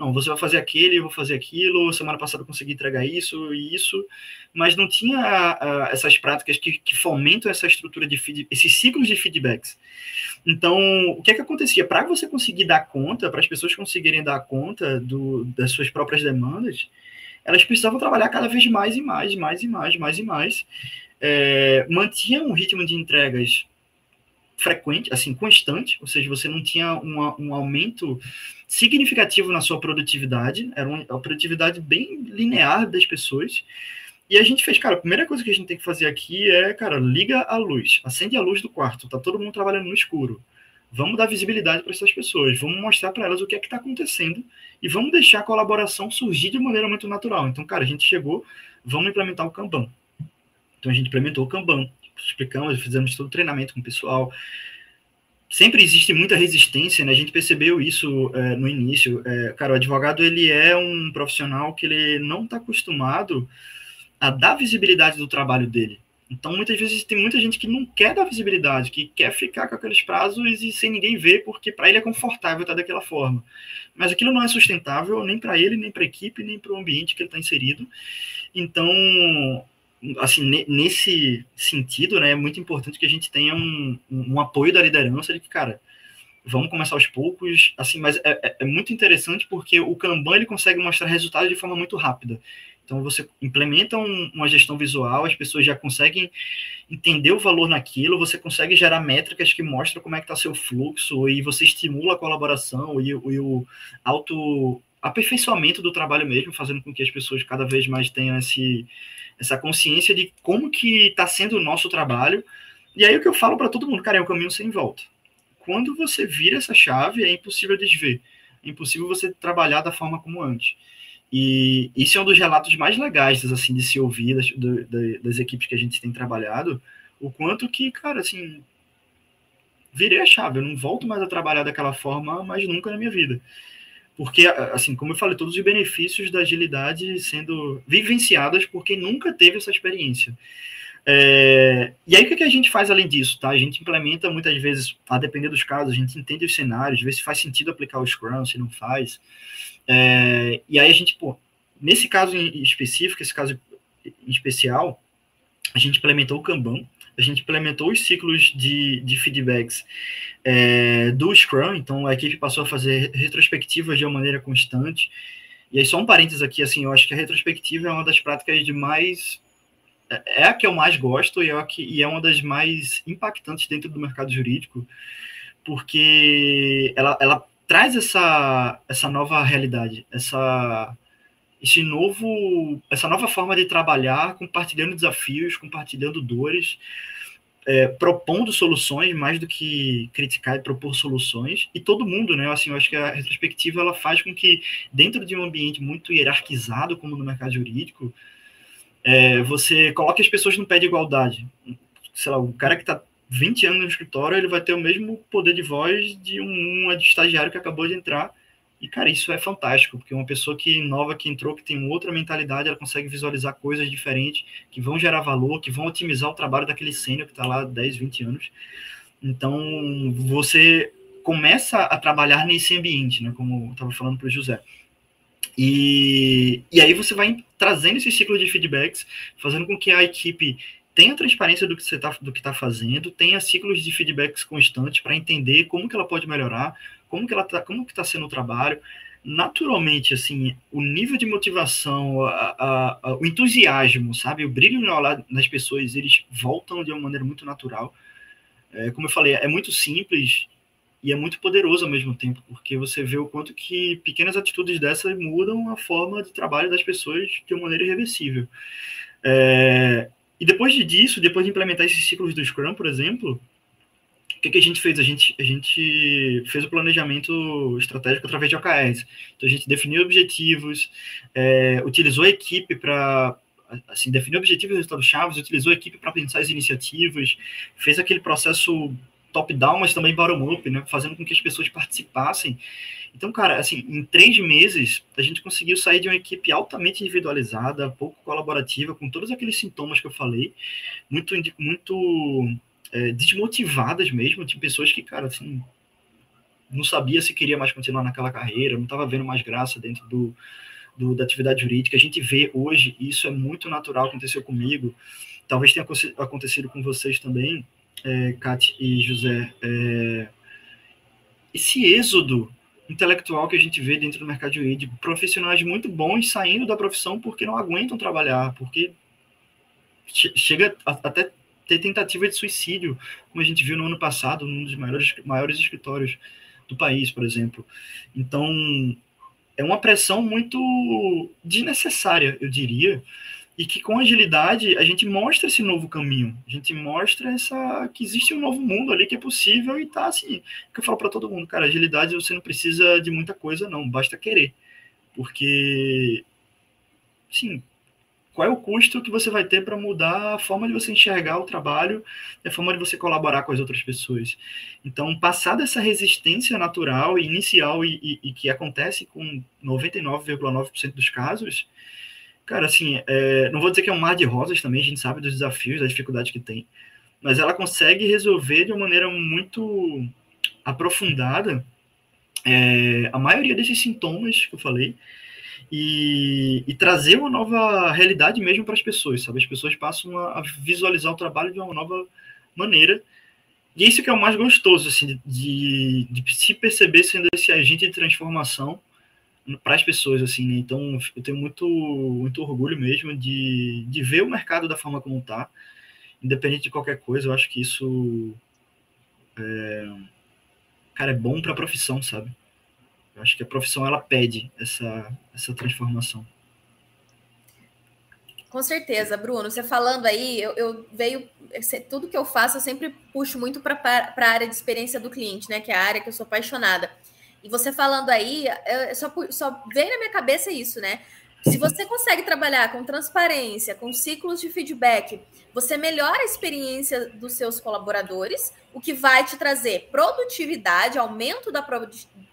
não, você vai fazer aquele, eu vou fazer aquilo, semana passada eu consegui entregar isso e isso, mas não tinha uh, essas práticas que, que, fomentam essa estrutura de feed, esses ciclos de feedbacks. Então, o que é que acontecia? Para você conseguir dar conta, para as pessoas conseguirem dar conta do, das suas próprias demandas, elas precisavam trabalhar cada vez mais e mais, mais e mais, mais e mais. É, mantinha um ritmo de entregas frequente, assim, constante, ou seja, você não tinha uma, um aumento significativo na sua produtividade, era uma, produtividade bem linear das pessoas. E a gente fez, cara, a primeira coisa que a gente tem que fazer aqui é, cara, liga a luz, acende a luz do quarto, tá todo mundo trabalhando no escuro. Vamos dar visibilidade para essas pessoas, vamos mostrar para elas o que é que está acontecendo e vamos deixar a colaboração surgir de maneira muito natural. Então, cara, a gente chegou, vamos implementar o Kanban. Então, a gente implementou o Kanban explicamos, fizemos todo o treinamento com o pessoal. Sempre existe muita resistência, né? A gente percebeu isso é, no início. É, cara, o advogado ele é um profissional que ele não está acostumado a dar visibilidade do trabalho dele. Então, muitas vezes tem muita gente que não quer dar visibilidade, que quer ficar com aqueles prazos e sem ninguém ver, porque para ele é confortável estar daquela forma. Mas aquilo não é sustentável nem para ele, nem para a equipe, nem para o ambiente que ele está inserido. Então, assim, nesse sentido, né, é muito importante que a gente tenha um, um, apoio da liderança de que, cara, vamos começar aos poucos, assim, mas é, é, é muito interessante porque o Kanban, ele consegue mostrar resultados de forma muito rápida. Então você implementa um, uma gestão visual, as pessoas já conseguem entender o valor naquilo, você consegue gerar métricas que mostram como é que está seu fluxo e você estimula a colaboração e, e o auto aperfeiçoamento do trabalho mesmo, fazendo com que as pessoas cada vez mais tenham esse, essa consciência de como que está sendo o nosso trabalho. E aí o que eu falo para todo mundo, cara, é um caminho sem volta. Quando você vira essa chave, é impossível desver. É impossível você trabalhar da forma como antes. E isso é um dos relatos mais legais, assim, de se ouvir das, do, das equipes que a gente tem trabalhado, o quanto que, cara, assim, virei a chave, eu não volto mais a trabalhar daquela forma mais nunca na minha vida. Porque, assim, como eu falei, todos os benefícios da agilidade sendo vivenciadas por quem nunca teve essa experiência. É, e aí, o que a gente faz além disso? Tá? A gente implementa muitas vezes, a depender dos casos, a gente entende os cenários, vê se faz sentido aplicar o Scrum, se não faz. É, e aí a gente, pô, nesse caso em específico, esse caso em especial, a gente implementou o Kanban, a gente implementou os ciclos de, de feedbacks é, do Scrum, então a equipe passou a fazer retrospectivas de uma maneira constante. E aí, só um parênteses aqui, assim, eu acho que a retrospectiva é uma das práticas de mais. É, é a que eu mais gosto e é, que, e é uma das mais impactantes dentro do mercado jurídico, porque ela, ela traz essa, essa nova realidade, essa, esse novo, essa nova forma de trabalhar, compartilhando desafios, compartilhando dores, é, propondo soluções mais do que criticar e propor soluções. E todo mundo, né? Assim, eu acho que a retrospectiva ela faz com que dentro de um ambiente muito hierarquizado como no mercado jurídico, é, você coloque as pessoas no pé de igualdade. Sei lá, o cara que está 20 anos no escritório, ele vai ter o mesmo poder de voz de um, um estagiário que acabou de entrar. E, cara, isso é fantástico, porque uma pessoa que nova, que entrou, que tem outra mentalidade, ela consegue visualizar coisas diferentes, que vão gerar valor, que vão otimizar o trabalho daquele sênior que está lá 10, 20 anos. Então, você começa a trabalhar nesse ambiente, né, como eu estava falando para o José. E, e aí você vai trazendo esse ciclo de feedbacks, fazendo com que a equipe tenha transparência do que você está tá fazendo, tenha ciclos de feedbacks constantes para entender como que ela pode melhorar, como que ela tá, como que está sendo o trabalho. Naturalmente, assim, o nível de motivação, a, a, a, o entusiasmo, sabe, o brilho no olhar das pessoas, eles voltam de uma maneira muito natural. É, como eu falei, é muito simples e é muito poderoso ao mesmo tempo, porque você vê o quanto que pequenas atitudes dessas mudam a forma de trabalho das pessoas de uma maneira irreversível. É, e depois disso, depois de implementar esses ciclos do Scrum, por exemplo, o que, que, a gente fez? A gente, a gente fez o planejamento estratégico através de OKRs. Então, a gente definiu objetivos, é, utilizou a equipe para assim, definir objetivos e resultados chaves, utilizou a equipe para pensar as iniciativas, fez aquele processo top-down, mas também bottom-up, né, fazendo com que as pessoas participassem. Então, cara, assim, em três meses, a gente conseguiu sair de uma equipe altamente individualizada, pouco colaborativa, com todos aqueles sintomas que eu falei, muito, muito é, desmotivadas mesmo, de pessoas que, cara, assim, não sabia se queria mais continuar naquela carreira, não estava vendo mais graça dentro do, do, da atividade jurídica. A gente vê hoje, isso é muito natural, aconteceu comigo, talvez tenha acontecido com vocês também, é, Kat e José, é, esse êxodo intelectual que a gente vê dentro do mercado jurídico, profissionais muito bons saindo da profissão porque não aguentam trabalhar, porque chega a, até ter tentativa de suicídio, como a gente viu no ano passado, num dos maiores, maiores escritórios do país, por exemplo. Então, é uma pressão muito desnecessária, eu diria, e que com agilidade a gente mostra esse novo caminho, a gente mostra essa que existe um novo mundo ali que é possível e tá assim, que eu falo para todo mundo, cara, agilidade você não precisa de muita coisa não, basta querer. Porque sim, qual é o custo que você vai ter para mudar a forma de você enxergar o trabalho a forma de você colaborar com as outras pessoas. Então, passar dessa resistência natural e inicial e, e, e que acontece com 99,9% dos casos, Cara, assim, é, não vou dizer que é um mar de rosas também, a gente sabe dos desafios, das dificuldades que tem, mas ela consegue resolver de uma maneira muito aprofundada é, a maioria desses sintomas que eu falei e, e trazer uma nova realidade mesmo para as pessoas, sabe? As pessoas passam a, a, visualizar o trabalho de uma nova maneira e isso que é o mais gostoso, assim, de, de se perceber sendo esse agente de transformação para as pessoas, assim, né? Então, eu tenho muito, muito orgulho mesmo de, de ver o mercado da forma como está, independente de qualquer coisa. Eu acho que isso, é, cara, é bom para a profissão, sabe? Eu acho que a profissão ela pede essa, essa transformação. Com certeza, Bruno. Você falando aí, eu, eu veio. Tudo que eu faço, eu sempre puxo muito para a área de experiência do cliente, né? Que é a área que eu sou apaixonada. E você falando aí, só, só veio na minha cabeça isso, né? Se você consegue trabalhar com transparência, com ciclos de feedback, você melhora a experiência dos seus colaboradores, o que vai te trazer produtividade, aumento da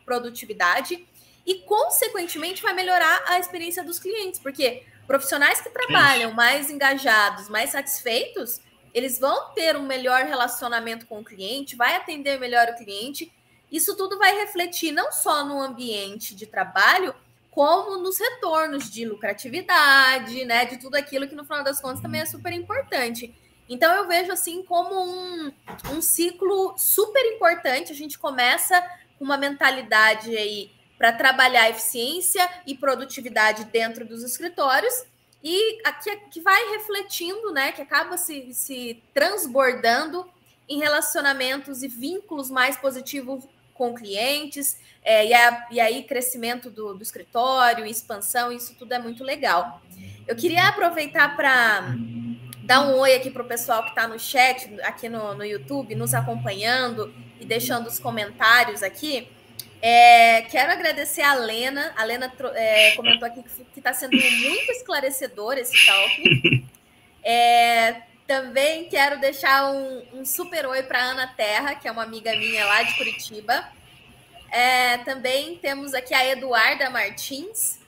produtividade e, consequentemente, vai melhorar a experiência dos clientes, porque Profissionais que trabalham mais engajados, mais satisfeitos, eles vão ter um melhor relacionamento com o cliente, vai atender melhor o cliente. Isso tudo vai refletir não só no ambiente de trabalho, como nos retornos de lucratividade, né? De tudo aquilo que no final das contas também é super importante. Então eu vejo assim como um, um ciclo super importante. A gente começa com uma mentalidade aí para trabalhar eficiência e produtividade dentro dos escritórios e aqui que vai refletindo, né, que acaba se, se transbordando em relacionamentos e vínculos mais positivos com clientes, é, e, a, e, aí crescimento do, do, escritório, expansão, isso tudo é muito legal. Eu queria aproveitar para dar um oi aqui para o pessoal que está no chat, aqui no, no YouTube, nos acompanhando e deixando os comentários aqui. É, quero agradecer a Lena. A Lena é, comentou aqui que está sendo muito esclarecedor esse talk. É, também quero deixar um, um super oi para Ana Terra, que é uma amiga minha lá de Curitiba. É, também temos aqui a Eduarda Martins,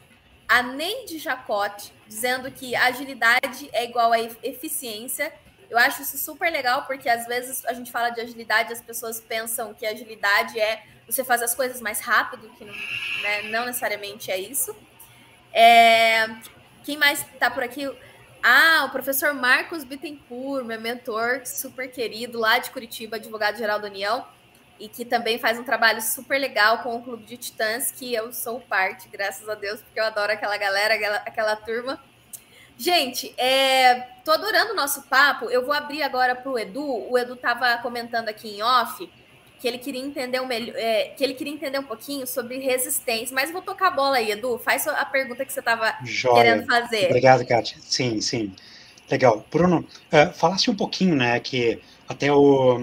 a Neide Jacote, dizendo que agilidade é igual a eficiência. Eu acho isso super legal, porque às vezes a gente fala de agilidade, as pessoas pensam que agilidade é você faz as coisas mais rápido, que não, né, não necessariamente é isso. É, quem mais está por aqui? Ah, o professor Marcos Bittencourt, meu mentor, super querido, lá de Curitiba, advogado-geral da União, e que também faz um trabalho super legal com o Clube de Titãs, que eu sou parte, graças a Deus, porque eu adoro aquela galera, aquela, aquela turma. Gente, é, tô adorando o nosso papo. Eu vou abrir agora para o Edu. O Edu estava comentando aqui em off que ele queria entender um melhor, é, que ele queria entender um pouquinho sobre resistência. Mas vou tocar a bola aí, Edu. Faz a pergunta que você estava querendo fazer. Obrigado, Kátia. Sim, sim. Legal. Bruno, uh, falasse um pouquinho, né, que até o,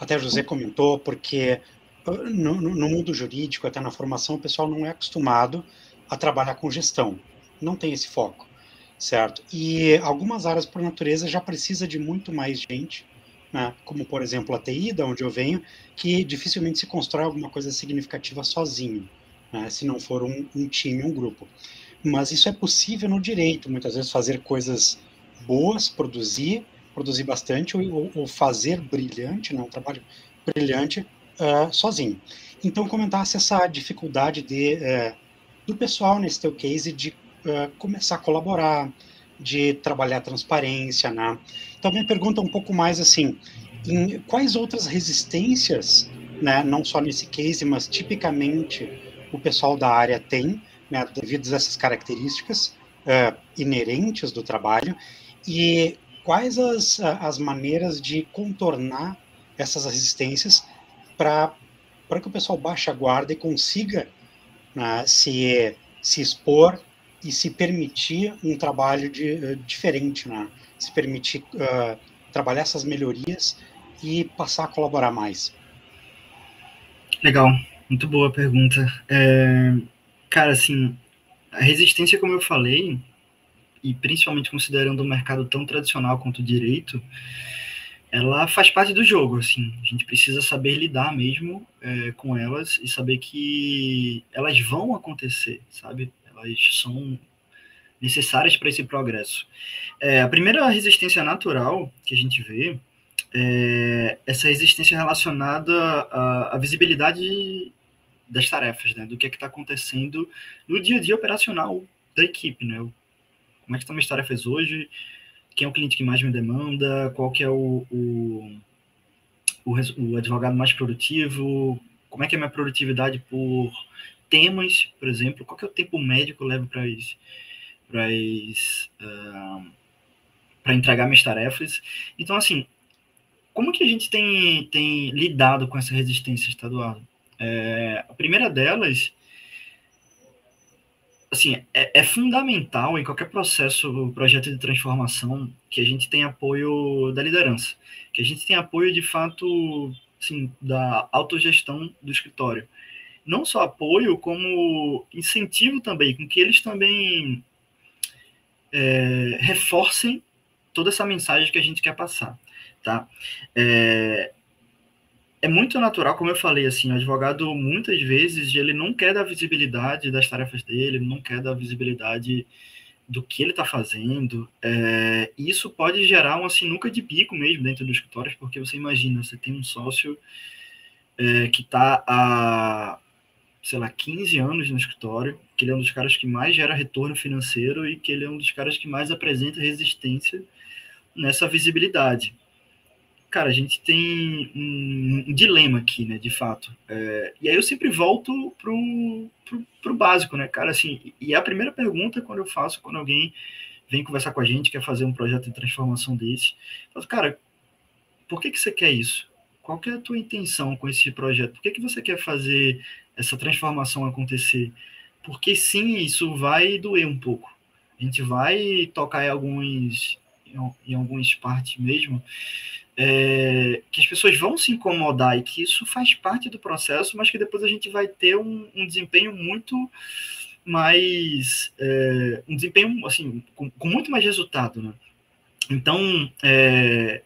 até o José comentou, porque uh, no, no mundo jurídico, até na formação, o pessoal não é acostumado a trabalhar com gestão. Não tem esse foco, certo? E algumas áreas, por natureza, já precisa de muito mais gente né, como por exemplo a TI, da onde eu venho, que dificilmente se constrói alguma coisa significativa sozinho, né, se não for um, um, time, um grupo. Mas isso é possível no direito, muitas vezes fazer coisas boas, produzir, produzir bastante, ou, ou fazer brilhante, né, um trabalho brilhante uh, sozinho. Então, comentasse essa dificuldade de, uh, do pessoal, nesse teu case, de uh, começar a colaborar, de trabalhar transparência, né? Então, minha pergunta um pouco mais assim, quais outras resistências, né, não só nesse case, mas tipicamente o pessoal da área tem, né, devido a essas características uh, inerentes do trabalho, e quais as, as maneiras de contornar essas resistências para que o pessoal baixe a guarda e consiga né, se, se expor e se permitir um trabalho de, uh, diferente, né? se permitir uh, trabalhar essas melhorias e passar a colaborar mais. Legal, muito boa pergunta. É, cara, assim, a resistência, como eu falei, e principalmente considerando um mercado tão tradicional quanto o direito, ela faz parte do jogo, assim. A gente precisa saber lidar mesmo é, com elas e saber que elas vão acontecer, sabe? Elas são necessárias para esse progresso. É, a primeira resistência natural que a gente vê é essa resistência relacionada à, à visibilidade das tarefas, né, do que é está acontecendo no dia a dia operacional da equipe, né? Como é que estão as tarefas hoje? Quem é o cliente que mais me demanda? Qual que é o, o, o, o advogado mais produtivo? Como é que é a minha produtividade por temas, por exemplo, qual que é o tempo médio que eu levo para para uh, para entregar minhas tarefas. Então, assim, como que a gente tem, tem lidado com essa resistência estadual? É, a primeira delas, assim, é, é, fundamental em qualquer processo, projeto de transformação, que a gente tenha apoio da liderança, que a gente tenha apoio, de fato, assim, da autogestão do escritório. Não só apoio, como incentivo também, com que eles também é, reforcem toda essa mensagem que a gente quer passar, tá? É, é muito natural, como eu falei, assim, o advogado muitas vezes ele não quer dar visibilidade das tarefas dele, não quer dar visibilidade do que ele está fazendo. É, isso pode gerar uma sinuca de bico mesmo dentro dos escritórios, porque você imagina, você tem um sócio é, que está sei lá, 15 anos no escritório, que ele é um dos caras que mais gera retorno financeiro e que ele é um dos caras que mais apresenta resistência nessa visibilidade. Cara, a gente tem um, dilema aqui, né, de fato. É, e aí eu sempre volto pro, pro, pro, básico, né, cara, assim, e a primeira pergunta quando eu faço, quando alguém vem conversar com a gente, quer fazer um projeto de transformação desse, eu falo, cara, por que que você quer isso? Qual que é a tua intenção com esse projeto? Por que que você quer fazer essa transformação acontecer? Porque sim, isso vai doer um pouco. A gente vai tocar em alguns em, algumas partes mesmo, é, que as pessoas vão se incomodar e que isso faz parte do processo, mas que depois a gente vai ter um, um desempenho muito mais é, um desempenho assim com, com, muito mais resultado, né? Então é,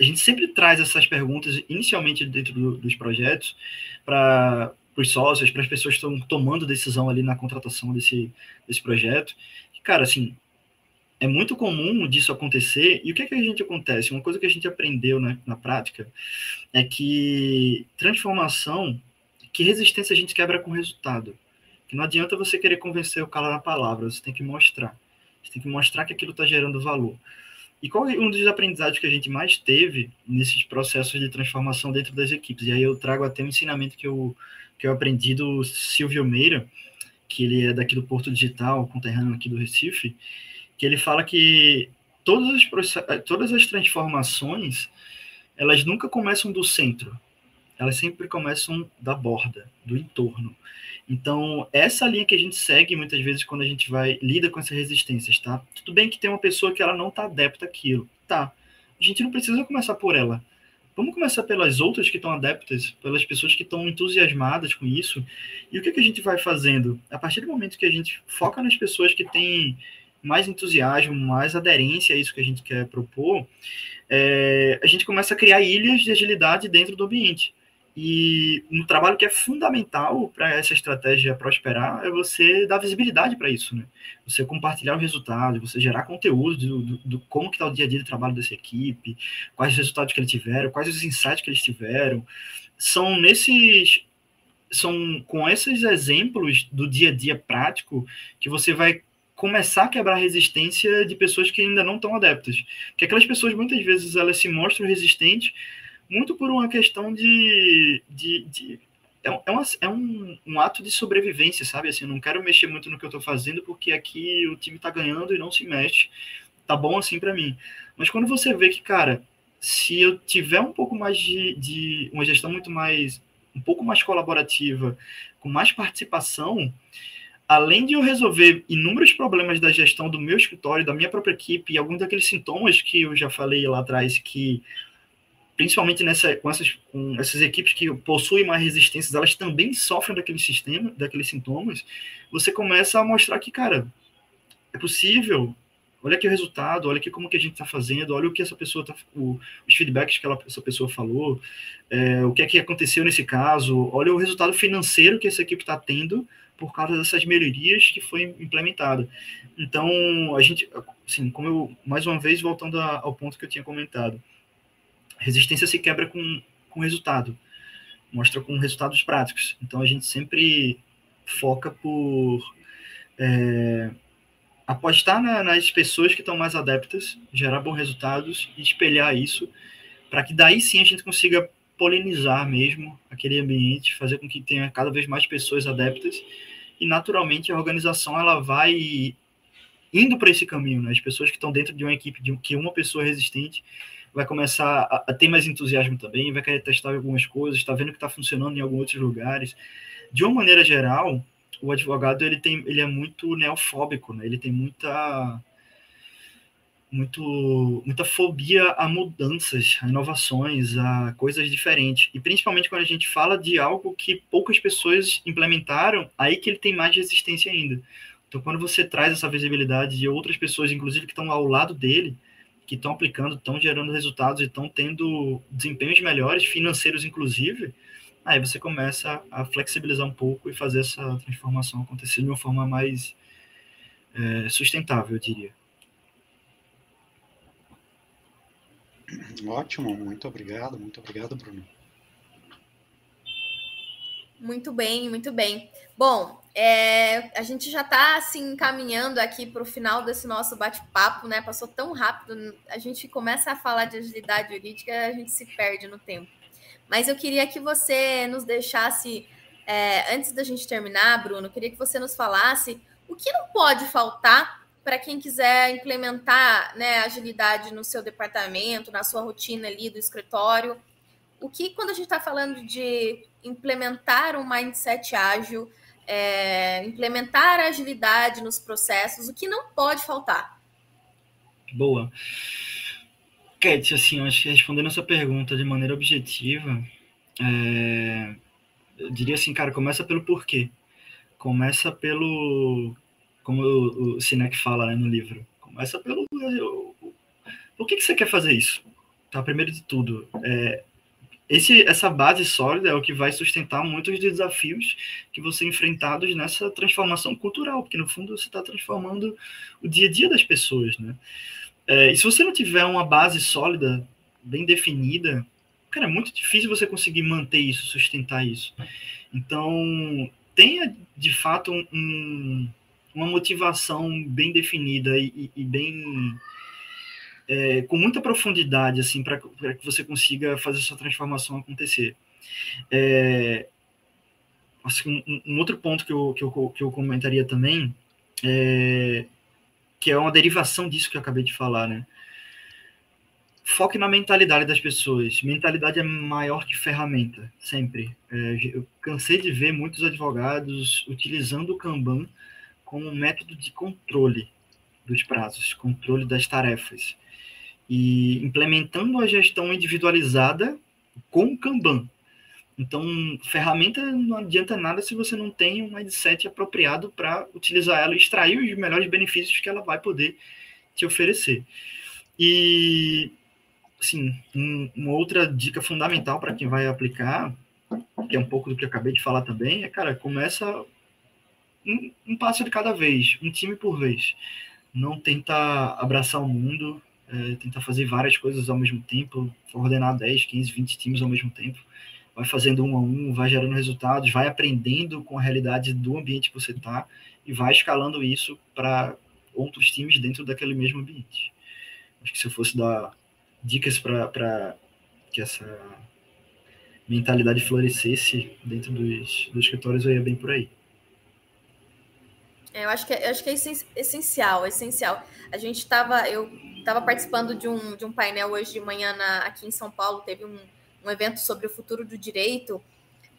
a gente sempre traz essas perguntas inicialmente dentro do, dos projetos para os sócios, para as pessoas que estão tomando decisão ali na contratação desse, desse projeto. cara, assim, é muito comum disso acontecer. E o que é que a gente acontece? Uma coisa que a gente aprendeu na, na prática é que transformação, que resistência a gente quebra com resultado. Que não adianta você querer convencer o cara na palavra, você tem que mostrar. Você tem que mostrar que aquilo está gerando valor. E qual é um dos aprendizados que a gente mais teve nesses processos de transformação dentro das equipes? E aí eu trago até um ensinamento que eu, que eu aprendi do Silvio Meira, que ele é daqui do Porto Digital, conterrâneo aqui do Recife, que ele fala que todas as, todas as transformações, elas nunca começam do centro, elas sempre começam da borda, do entorno. Então, essa linha que a gente segue muitas vezes quando a gente vai lida com essas resistências, tá? Tudo bem que tem uma pessoa que ela não está adepta àquilo, tá? A gente não precisa começar por ela. Vamos começar pelas outras que estão adeptas, pelas pessoas que estão entusiasmadas com isso. E o que, que a gente vai fazendo? A partir do momento que a gente foca nas pessoas que têm mais entusiasmo, mais aderência a isso que a gente quer propor, é, a gente começa a criar ilhas de agilidade dentro do ambiente. E um trabalho que é fundamental para essa estratégia prosperar é você dar visibilidade para isso, né? Você compartilhar o resultado, você gerar conteúdo do, do, do como que está o dia a dia de trabalho dessa equipe, quais os resultados que eles tiveram, quais os insights que eles tiveram. São nesses são com esses exemplos do dia a dia prático que você vai começar a quebrar a resistência de pessoas que ainda não estão adeptas. Porque aquelas pessoas, muitas vezes, elas se mostram resistentes muito por uma questão de... de, de é, é, é um, um, ato de sobrevivência, sabe? Assim, não quero mexer muito no que eu estou fazendo, porque aqui o time está ganhando e não se mexe. Tá bom assim para mim. Mas quando você vê que, cara, se eu tiver um pouco mais de, de uma gestão muito mais um pouco mais colaborativa, com mais participação, além de eu resolver inúmeros problemas da gestão do meu escritório, da minha própria equipe, e alguns daqueles sintomas que eu já falei lá atrás, que principalmente nessa, com, essas, com essas equipes que possuem mais resistências, elas também sofrem daquele sistema, daqueles sintomas, você começa a mostrar que, cara, é possível, olha aqui o resultado, olha aqui como que a gente está fazendo, olha o que essa pessoa tá, o, os feedbacks que ela, essa pessoa falou, é, o que é que aconteceu nesse caso, olha o resultado financeiro que essa equipe está tendo por causa dessas melhorias que foi implementada. Então, a gente, assim, como eu, mais uma vez, voltando ao ponto que eu tinha comentado, resistência se quebra com, com resultado, mostra com resultados práticos. Então, a gente sempre foca por é, apostar na, nas pessoas que estão mais adeptas, gerar bons resultados e espelhar isso, para que daí sim a gente consiga polinizar mesmo aquele ambiente, fazer com que tenha cada vez mais pessoas adeptas e naturalmente a organização ela vai indo para esse caminho, né? As pessoas que estão dentro de uma equipe de que uma pessoa resistente vai começar a, a, ter mais entusiasmo também, vai querer testar algumas coisas, está vendo que está funcionando em alguns outros lugares. De uma maneira geral, o advogado ele tem, ele é muito neofóbico, né? Ele tem muita muito, muita fobia a mudanças, a inovações, a coisas diferentes. E principalmente quando a gente fala de algo que poucas pessoas implementaram, aí que ele tem mais resistência ainda. Então, quando você traz essa visibilidade de outras pessoas, inclusive que estão ao lado dele, que estão aplicando, estão gerando resultados e estão tendo desempenhos melhores, financeiros inclusive, aí você começa a flexibilizar um pouco e fazer essa transformação acontecer de uma forma mais é, sustentável, eu diria. Ótimo, muito obrigado, muito obrigado, Bruno. Muito bem, muito bem. Bom, é, a gente já está assim caminhando aqui para o final desse nosso bate-papo, né? Passou tão rápido, a gente começa a falar de agilidade jurídica, a gente se perde no tempo. Mas eu queria que você nos deixasse, é, antes da gente terminar, Bruno, queria que você nos falasse o que não pode faltar para quem quiser implementar né, agilidade no seu departamento, na sua rotina ali do escritório. O que, quando a gente está falando de implementar um mindset ágil, é, implementar agilidade nos processos, o que não pode faltar? Boa. Cat, assim, acho que respondendo essa pergunta de maneira objetiva, é, eu diria assim, cara, começa pelo porquê. Começa pelo como o, o Sinek fala né, no livro. Começa pelo. Por que, que você quer fazer isso? Tá, primeiro de tudo, é, esse, essa base sólida é o que vai sustentar muitos desafios que vão ser enfrentados nessa transformação cultural, porque no fundo você está transformando o dia a dia das pessoas, né? É, e se você não tiver uma base sólida, bem definida, cara, é muito difícil você conseguir manter isso, sustentar isso. Então, tenha de fato um, uma motivação bem definida e, e bem é, com muita profundidade assim para que você consiga fazer essa transformação acontecer. É, assim, um, um, outro ponto que eu, que eu, que eu comentaria também é, que é uma derivação disso que eu acabei de falar, né? Foque na mentalidade das pessoas. Mentalidade é maior que ferramenta, sempre. É, eu cansei de ver muitos advogados utilizando o Kanban como um método de controle dos prazos, controle das tarefas. E implementando a gestão individualizada com o Kanban. Então, ferramenta não adianta nada se você não tem um mindset apropriado para utilizar ela e extrair os melhores benefícios que ela vai poder te oferecer. E, assim, um, uma outra dica fundamental para quem vai aplicar, que é um pouco do que eu acabei de falar também, é, cara, começa um, um passo de cada vez, um time por vez. Não tentar abraçar o mundo, é, tentar fazer várias coisas ao mesmo tempo, coordenar 10, 15, 20 times ao mesmo tempo. Vai fazendo um a um, vai gerando resultados, vai aprendendo com a realidade do ambiente que você está e vai escalando isso para outros times dentro daquele mesmo ambiente. Acho que se eu fosse dar dicas para que essa mentalidade florescesse dentro dos, dos escritórios, eu ia bem por aí. Eu acho que, eu acho que é essencial, é essencial. A gente estava, eu estava participando de um, de um painel hoje de manhã na, aqui em São Paulo, teve um, um evento sobre o futuro do direito,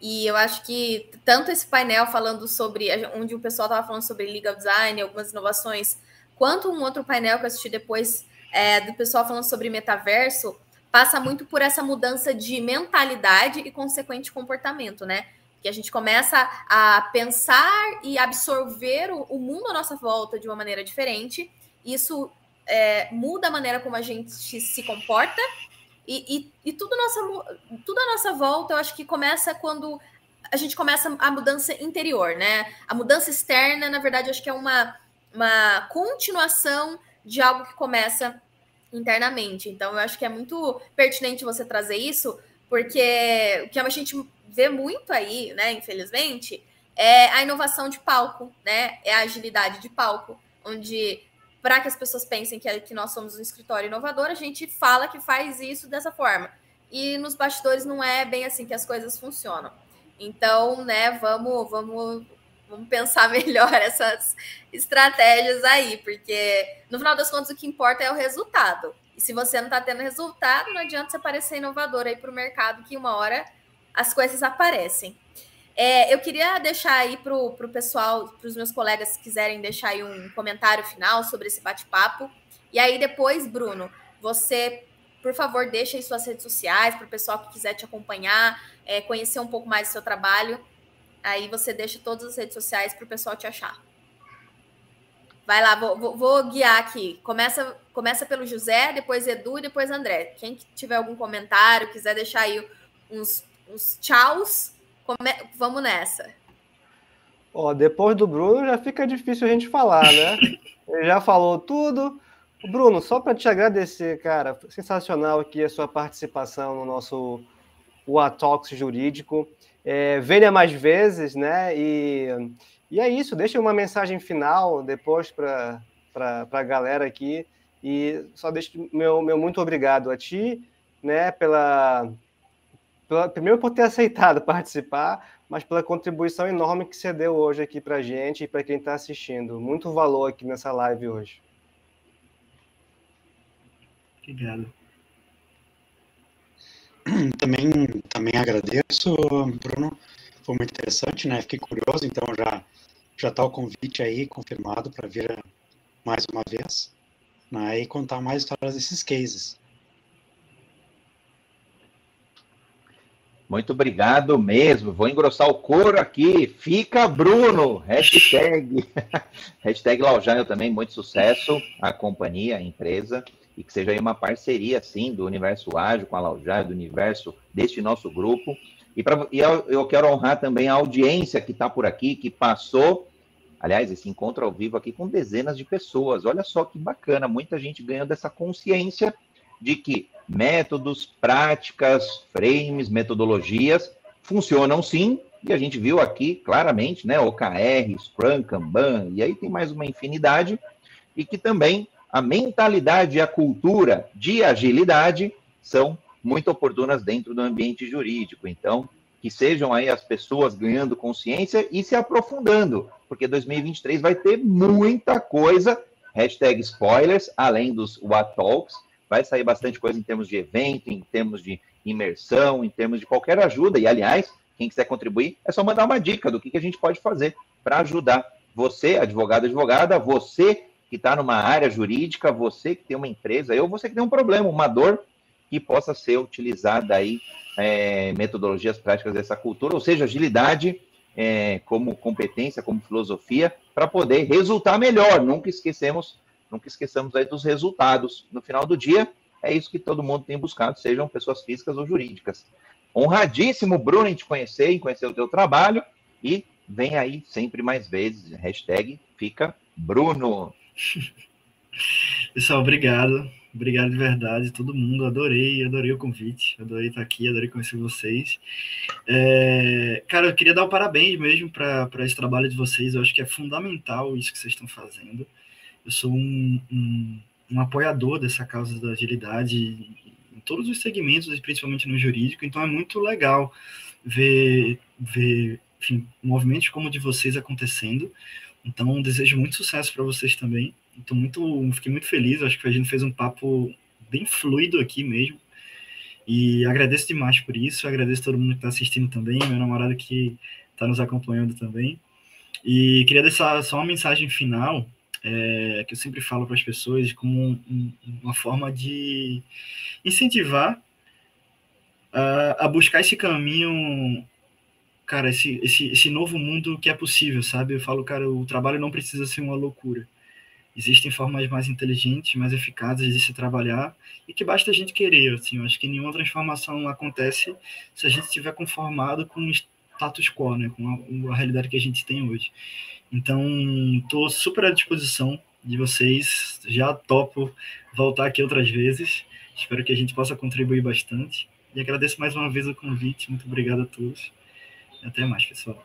e eu acho que tanto esse painel falando sobre, onde o pessoal estava falando sobre legal design, algumas inovações, quanto um outro painel que eu assisti depois é, do pessoal falando sobre metaverso, passa muito por essa mudança de mentalidade e consequente comportamento, né? Que a gente começa a pensar e absorver o, o mundo à nossa volta de uma maneira diferente. Isso é, muda a maneira como a gente se comporta e, e, e, tudo, nossa, tudo à nossa volta, eu acho que começa quando a gente começa a mudança interior, né? A mudança externa, na verdade, acho que é uma, uma continuação de algo que começa internamente. Então, eu acho que é muito pertinente você trazer isso, porque o que a gente vê muito aí, né, infelizmente, é a inovação de palco, né? É a agilidade de palco, onde para que as pessoas pensem que, que nós somos um escritório inovador, a gente fala que faz isso dessa forma. e nos bastidores não é bem assim que as coisas funcionam. Então, né, vamos, vamos, vamos pensar melhor essas estratégias aí, porque no final das contas o que importa é o resultado. E se você não está tendo resultado, não adianta você parecer inovador aí para o mercado, que uma hora as coisas aparecem. É, eu queria deixar aí para o pessoal, para os meus colegas que quiserem deixar aí um comentário final sobre esse bate-papo. E aí depois, Bruno, você, por favor, deixa aí suas redes sociais para o pessoal que quiser te acompanhar, é, conhecer um pouco mais do seu trabalho. Aí você deixa todas as redes sociais para o pessoal te achar. Vai lá, vou, vou, vou, guiar aqui. Começa, começa pelo José, depois Edu e depois André. Quem tiver algum comentário, quiser deixar aí uns, uns tchauz, vamos nessa. Ó, depois do Bruno já fica difícil a gente falar, né? Ele já falou tudo. Bruno, só para te agradecer, cara, sensacional aqui a sua participação no nosso Talks jurídico. É, venha mais vezes, né? E e é isso, deixa uma mensagem final depois para a galera aqui. E só deixo meu, meu muito obrigado a ti, né, pela, pela, primeiro por ter aceitado participar, mas pela contribuição enorme que você deu hoje aqui para a gente e para quem está assistindo. Muito valor aqui nessa live hoje. Obrigado. Também, também agradeço, Bruno. Foi muito interessante, né? Fiquei curioso, então já já está o convite aí confirmado para vir mais uma vez né, e contar mais histórias desses cases. Muito obrigado mesmo. Vou engrossar o couro aqui. Fica Bruno. Hashtag. Hashtag Laujanho também. Muito sucesso à companhia, à empresa. E que seja aí uma parceria, sim, do Universo Ágil com a Laujanho, do universo deste nosso grupo. E, pra, e eu, eu quero honrar também a audiência que está por aqui, que passou Aliás, esse encontro ao vivo aqui com dezenas de pessoas. Olha só que bacana, muita gente ganhando essa consciência de que métodos, práticas, frames, metodologias funcionam sim, e a gente viu aqui claramente, né, OKR, Scrum, Kanban, e aí tem mais uma infinidade, e que também a mentalidade e a cultura de agilidade são muito oportunas dentro do ambiente jurídico. Então, que sejam aí as pessoas ganhando consciência e se aprofundando, porque 2023 vai ter muita coisa, hashtag spoilers, além dos What Talks, vai sair bastante coisa em termos de evento, em termos de imersão, em termos de qualquer ajuda, e aliás, quem quiser contribuir, é só mandar uma dica do que, que a gente pode fazer para ajudar você, advogado, advogada, você que está numa área jurídica, você que tem uma empresa, ou você que tem um problema, uma dor, que possa ser utilizada aí é, metodologias práticas dessa cultura, ou seja, agilidade é, como competência, como filosofia, para poder resultar melhor. Nunca esquecemos, nunca esqueçamos aí dos resultados. No final do dia, é isso que todo mundo tem buscado, sejam pessoas físicas ou jurídicas. Honradíssimo, Bruno, em te conhecer, em conhecer o teu trabalho e vem aí sempre mais vezes. Hashtag fica Bruno. Pessoal, obrigado. Obrigado de verdade, todo mundo. Adorei, adorei o convite, adorei estar aqui, adorei conhecer vocês. É, cara, eu queria dar o parabéns mesmo para esse trabalho de vocês. Eu acho que é fundamental isso que vocês estão fazendo. Eu sou um, um, um apoiador dessa causa da agilidade em todos os segmentos, principalmente no jurídico. Então é muito legal ver, ver enfim, movimentos como o de vocês acontecendo. Então, desejo muito sucesso para vocês também. Tô muito, fiquei muito feliz, acho que a gente fez um papo bem fluido aqui mesmo. E agradeço demais por isso, agradeço todo mundo que está assistindo também, meu namorado que está nos acompanhando também. E queria deixar só uma mensagem final, é, que eu sempre falo para as pessoas, como um, uma forma de incentivar a, a, buscar esse caminho, cara, esse, esse, esse novo mundo que é possível, sabe? Eu falo, cara, o trabalho não precisa ser uma loucura existem formas mais inteligentes, mais eficazes de se trabalhar e que basta a gente querer. Assim, eu acho que nenhuma transformação acontece se a gente estiver conformado com o status quo, né, com a, a realidade que a gente tem hoje. Então, estou super à disposição de vocês. Já topo voltar aqui outras vezes. Espero que a gente possa contribuir bastante. E agradeço mais uma vez o convite. Muito obrigado a todos. Até mais, pessoal.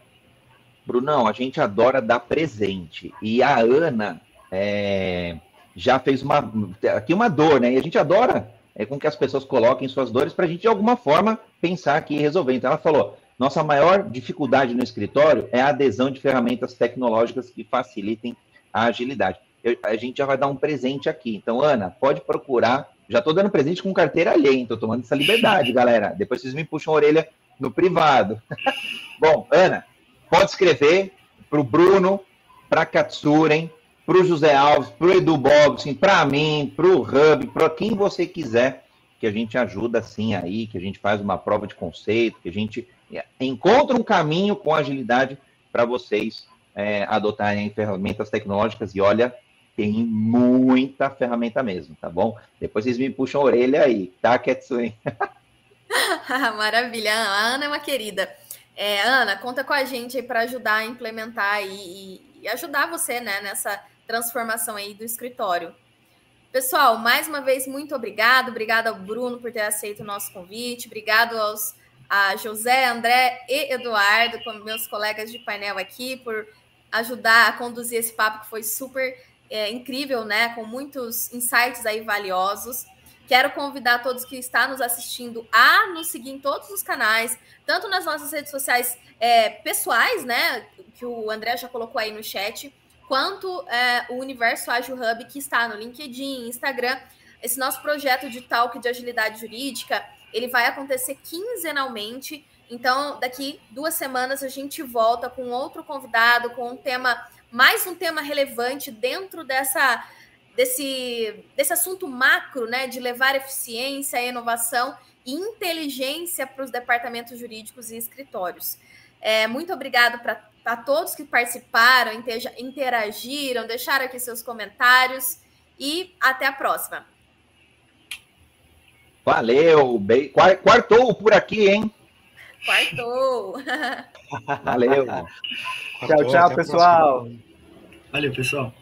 Brunão, a gente adora dar presente. E a Ana é, já fez uma aqui uma dor, né? E a gente adora é, com que as pessoas coloquem suas dores para a gente, de alguma forma, pensar aqui e resolver. Então, ela falou: nossa maior dificuldade no escritório é a adesão de ferramentas tecnológicas que facilitem a agilidade. Eu, a gente já vai dar um presente aqui. Então, Ana, pode procurar. Já estou dando presente com carteira alheia, estou tomando essa liberdade, galera. Depois vocês me puxam a orelha no privado. Bom, Ana, pode escrever para o Bruno, para a Katsuren, para o José Alves, para o Edu Bobson, para mim, para o Hub, para quem você quiser, que a gente ajuda assim aí, que a gente faz uma prova de conceito, que a gente encontra um caminho com agilidade para vocês é, adotarem ferramentas tecnológicas e olha, tem muita ferramenta mesmo, tá bom? Depois vocês me puxam a orelha aí, tá, Ketsuen? Maravilha, a Ana é uma querida. É, Ana, conta com a gente aí para ajudar a implementar e, e, ajudar você né, nessa transformação aí do escritório. Pessoal, mais uma vez, muito obrigado. Obrigado ao Bruno por ter aceito o nosso convite. Obrigado aos a José, André e Eduardo, como meus colegas de painel aqui, por ajudar a conduzir esse papo que foi super é, incrível, né? Com muitos insights aí valiosos. Quero convidar todos que estão nos assistindo a nos seguir em todos os canais, tanto nas nossas redes sociais é, pessoais, né? Que o André já colocou aí no chat, quanto é, o Universo Ágil Hub, que está no LinkedIn, Instagram. Esse nosso projeto de talk de agilidade jurídica, ele vai acontecer quinzenalmente. Então, daqui duas semanas a gente volta com outro convidado, com um tema, mais um tema relevante dentro dessa desse, desse assunto macro, né, de levar eficiência, inovação e inteligência para os departamentos jurídicos e escritórios. É, muito obrigado para todos que participaram, interagiram, deixaram aqui seus comentários e até a próxima. Valeu, bem... quartou por aqui, hein? Quartou. Valeu. tchau, tchau, pessoal. Valeu, pessoal.